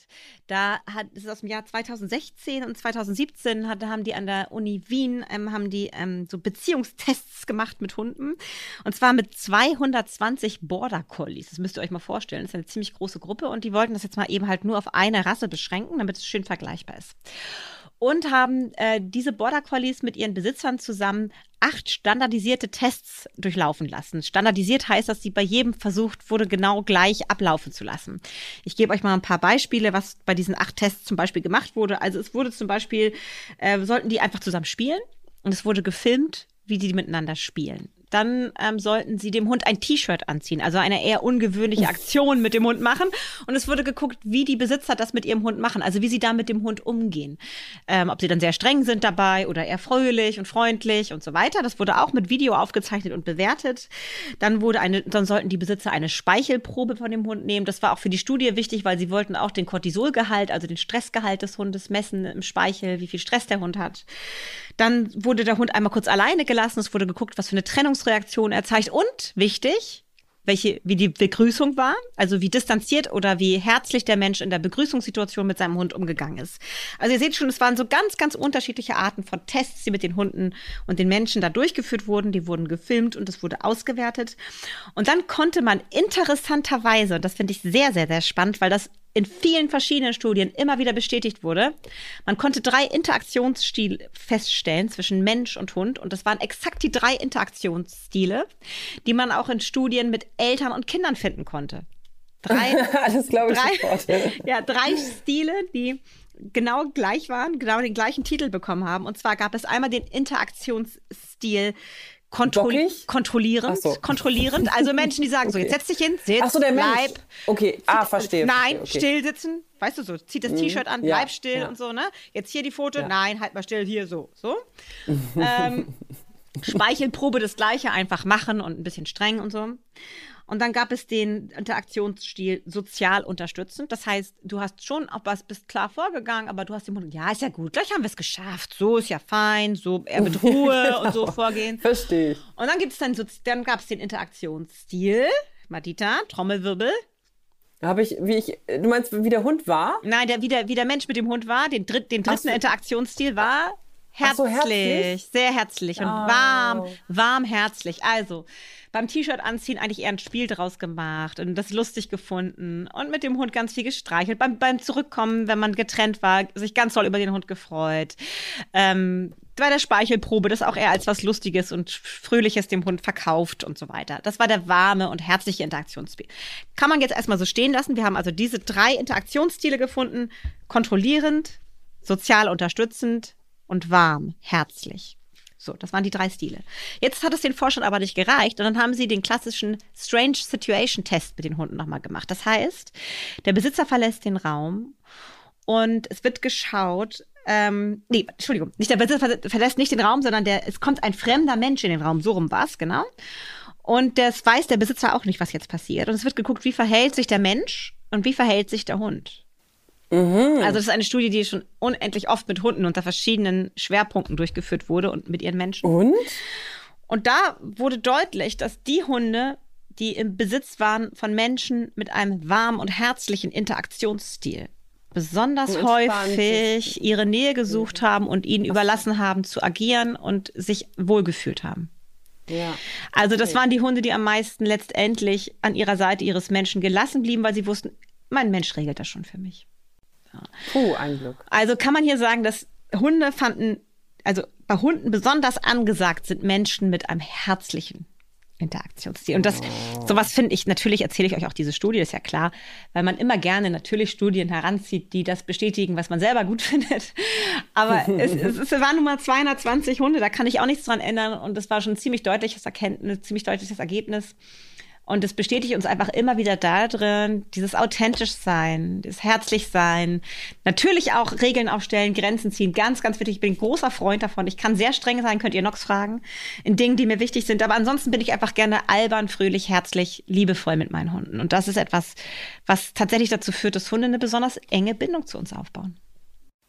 Da hat, das ist aus dem Jahr 2016 und 2017 hat, haben die an der Uni Wien, ähm, haben die ähm, so Beziehungstests gemacht mit Hunden. Und zwar mit 220 Border Collies. Das müsst ihr euch mal vorstellen. Das ist eine ziemlich große Gruppe und die wollten das jetzt mal eben halt nur auf eine Rasse beschränken, damit es schön vergleichbar ist und haben äh, diese Border Collies mit ihren Besitzern zusammen acht standardisierte Tests durchlaufen lassen. Standardisiert heißt, dass sie bei jedem versucht wurde, genau gleich ablaufen zu lassen. Ich gebe euch mal ein paar Beispiele, was bei diesen acht Tests zum Beispiel gemacht wurde. Also es wurde zum Beispiel, äh, sollten die einfach zusammen spielen und es wurde gefilmt, wie die miteinander spielen. Dann ähm, sollten sie dem Hund ein T-Shirt anziehen, also eine eher ungewöhnliche Aktion mit dem Hund machen. Und es wurde geguckt, wie die Besitzer das mit ihrem Hund machen, also wie sie da mit dem Hund umgehen. Ähm, ob sie dann sehr streng sind dabei oder eher fröhlich und freundlich und so weiter. Das wurde auch mit Video aufgezeichnet und bewertet. Dann wurde eine, dann sollten die Besitzer eine Speichelprobe von dem Hund nehmen. Das war auch für die Studie wichtig, weil sie wollten auch den Cortisolgehalt, also den Stressgehalt des Hundes messen im Speichel, wie viel Stress der Hund hat. Dann wurde der Hund einmal kurz alleine gelassen. Es wurde geguckt, was für eine Trennungsreaktion er zeigt. Und wichtig, welche, wie die Begrüßung war, also wie distanziert oder wie herzlich der Mensch in der Begrüßungssituation mit seinem Hund umgegangen ist. Also ihr seht schon, es waren so ganz, ganz unterschiedliche Arten von Tests, die mit den Hunden und den Menschen da durchgeführt wurden. Die wurden gefilmt und es wurde ausgewertet. Und dann konnte man interessanterweise, und das finde ich sehr, sehr, sehr spannend, weil das in vielen verschiedenen Studien immer wieder bestätigt wurde. Man konnte drei Interaktionsstile feststellen zwischen Mensch und Hund und das waren exakt die drei Interaktionsstile, die man auch in Studien mit Eltern und Kindern finden konnte. Drei, [laughs] das glaube ich drei, sofort. [laughs] ja, drei Stile, die genau gleich waren, genau den gleichen Titel bekommen haben. Und zwar gab es einmal den Interaktionsstil Kontrolli kontrollierend, so. kontrollierend. Also Menschen, die sagen okay. so, jetzt setz dich hin, sitz, Ach so, der bleib. Mensch. Okay, ah, verstehe. Nein, okay, still sitzen. Weißt du so, zieht das mhm. T-Shirt an, bleib ja, still ja. und so, ne? Jetzt hier die Foto, ja. nein, halt mal still, hier so, so. [laughs] ähm, Speichelprobe das Gleiche, einfach machen und ein bisschen streng und so. Und dann gab es den Interaktionsstil sozial unterstützend. Das heißt, du hast schon auch was, bist klar vorgegangen, aber du hast den Mund, ja, ist ja gut, gleich haben wir es geschafft. So ist ja fein, so eher mit [laughs] Ruhe und so vorgehen. Verstehe ich. Und dann gibt es dann, dann gab es den Interaktionsstil. Madita, Trommelwirbel. Habe ich, wie ich, du meinst, wie der Hund war? Nein, der, wie, der, wie der Mensch mit dem Hund war, den, dritt, den dritten so. Interaktionsstil war herzlich, so, herzlich, sehr herzlich und oh. warm, warm, herzlich. Also, beim T-Shirt anziehen eigentlich eher ein Spiel draus gemacht und das lustig gefunden und mit dem Hund ganz viel gestreichelt. Beim, beim Zurückkommen, wenn man getrennt war, sich ganz toll über den Hund gefreut. Ähm, bei der Speichelprobe das auch eher als was Lustiges und Fröhliches dem Hund verkauft und so weiter. Das war der warme und herzliche Interaktionsspiel. Kann man jetzt erstmal so stehen lassen. Wir haben also diese drei Interaktionsstile gefunden. Kontrollierend, sozial unterstützend und warm, herzlich. So, das waren die drei Stile. Jetzt hat es den Forschern aber nicht gereicht und dann haben sie den klassischen Strange Situation Test mit den Hunden nochmal gemacht. Das heißt, der Besitzer verlässt den Raum und es wird geschaut, ähm, nee, Entschuldigung, nicht der Besitzer verlässt nicht den Raum, sondern der, es kommt ein fremder Mensch in den Raum, so rum war genau. Und das weiß der Besitzer auch nicht, was jetzt passiert. Und es wird geguckt, wie verhält sich der Mensch und wie verhält sich der Hund. Mhm. Also das ist eine Studie, die schon unendlich oft mit Hunden unter verschiedenen Schwerpunkten durchgeführt wurde und mit ihren Menschen. Und? Und da wurde deutlich, dass die Hunde, die im Besitz waren von Menschen mit einem warmen und herzlichen Interaktionsstil, besonders häufig ihre Nähe gesucht haben und ihnen überlassen haben zu agieren und sich wohlgefühlt haben. Ja. Also das waren die Hunde, die am meisten letztendlich an ihrer Seite ihres Menschen gelassen blieben, weil sie wussten, mein Mensch regelt das schon für mich. Puh, ein Glück. Also kann man hier sagen, dass Hunde fanden, also bei Hunden besonders angesagt sind Menschen mit einem herzlichen Interaktionsstil. Und das, oh. sowas finde ich, natürlich erzähle ich euch auch diese Studie, ist ja klar, weil man immer gerne natürlich Studien heranzieht, die das bestätigen, was man selber gut [laughs] findet. Aber es, es, es waren nun mal 220 Hunde, da kann ich auch nichts dran ändern. Und das war schon ein ziemlich deutliches Erkenntnis, ziemlich deutliches Ergebnis. Und es bestätigt uns einfach immer wieder darin, dieses authentisch sein, das herzlich sein, natürlich auch Regeln aufstellen, Grenzen ziehen, ganz, ganz wichtig. Ich bin ein großer Freund davon. Ich kann sehr streng sein, könnt ihr Nox fragen, in Dingen, die mir wichtig sind. Aber ansonsten bin ich einfach gerne albern, fröhlich, herzlich, liebevoll mit meinen Hunden. Und das ist etwas, was tatsächlich dazu führt, dass Hunde eine besonders enge Bindung zu uns aufbauen.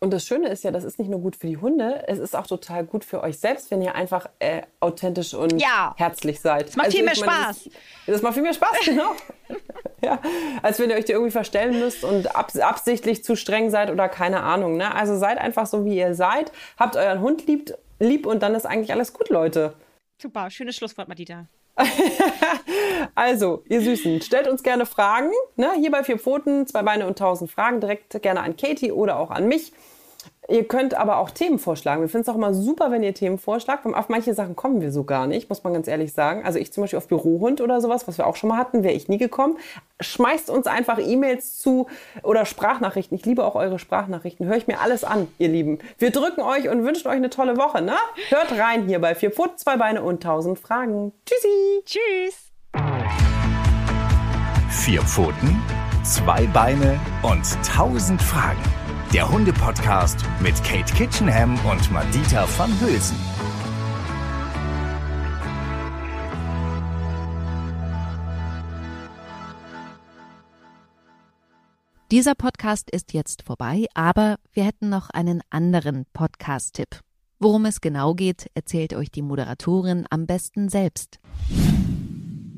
Und das Schöne ist ja, das ist nicht nur gut für die Hunde, es ist auch total gut für euch selbst, wenn ihr einfach äh, authentisch und ja. herzlich seid. Das macht also, viel mehr meine, Spaß. Das, das, macht viel mehr Spaß, [laughs] genau. ja. Als wenn ihr euch die irgendwie verstellen müsst und ab, absichtlich zu streng seid oder keine Ahnung. Ne? Also seid einfach so, wie ihr seid, habt euren Hund lieb, lieb und dann ist eigentlich alles gut, Leute. Super, schönes Schlusswort, Madita. [laughs] also, ihr Süßen, stellt uns gerne Fragen. Ne? Hier bei Vier Pfoten, zwei Beine und tausend Fragen. Direkt gerne an Katie oder auch an mich. Ihr könnt aber auch Themen vorschlagen. Wir finden es auch immer super, wenn ihr Themen vorschlagt. Auf manche Sachen kommen wir so gar nicht, muss man ganz ehrlich sagen. Also ich zum Beispiel auf Bürohund oder sowas, was wir auch schon mal hatten, wäre ich nie gekommen. Schmeißt uns einfach E-Mails zu oder Sprachnachrichten. Ich liebe auch eure Sprachnachrichten. Hör ich mir alles an, ihr Lieben. Wir drücken euch und wünschen euch eine tolle Woche. Ne? Hört rein hier bei Vier Pfoten, zwei Beine und tausend Fragen. Tschüssi. Tschüss. Vier Pfoten, zwei Beine und tausend Fragen. Der Hunde-Podcast mit Kate Kitchenham und Madita van Hülsen. Dieser Podcast ist jetzt vorbei, aber wir hätten noch einen anderen Podcast-Tipp. Worum es genau geht, erzählt euch die Moderatorin am besten selbst.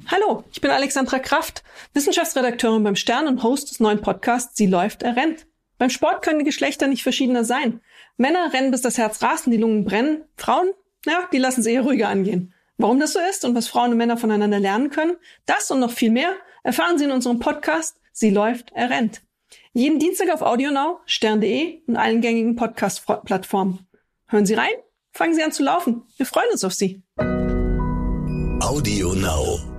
Hallo, ich bin Alexandra Kraft, Wissenschaftsredakteurin beim Stern und Host des neuen Podcasts Sie läuft, er rennt. Beim Sport können die Geschlechter nicht verschiedener sein. Männer rennen, bis das Herz rast und die Lungen brennen. Frauen, ja, die lassen es eher ruhiger angehen. Warum das so ist und was Frauen und Männer voneinander lernen können, das und noch viel mehr erfahren Sie in unserem Podcast Sie läuft, er rennt. Jeden Dienstag auf AudioNow, stern.de und allen gängigen Podcast-Plattformen. Hören Sie rein, fangen Sie an zu laufen. Wir freuen uns auf Sie. AudioNow.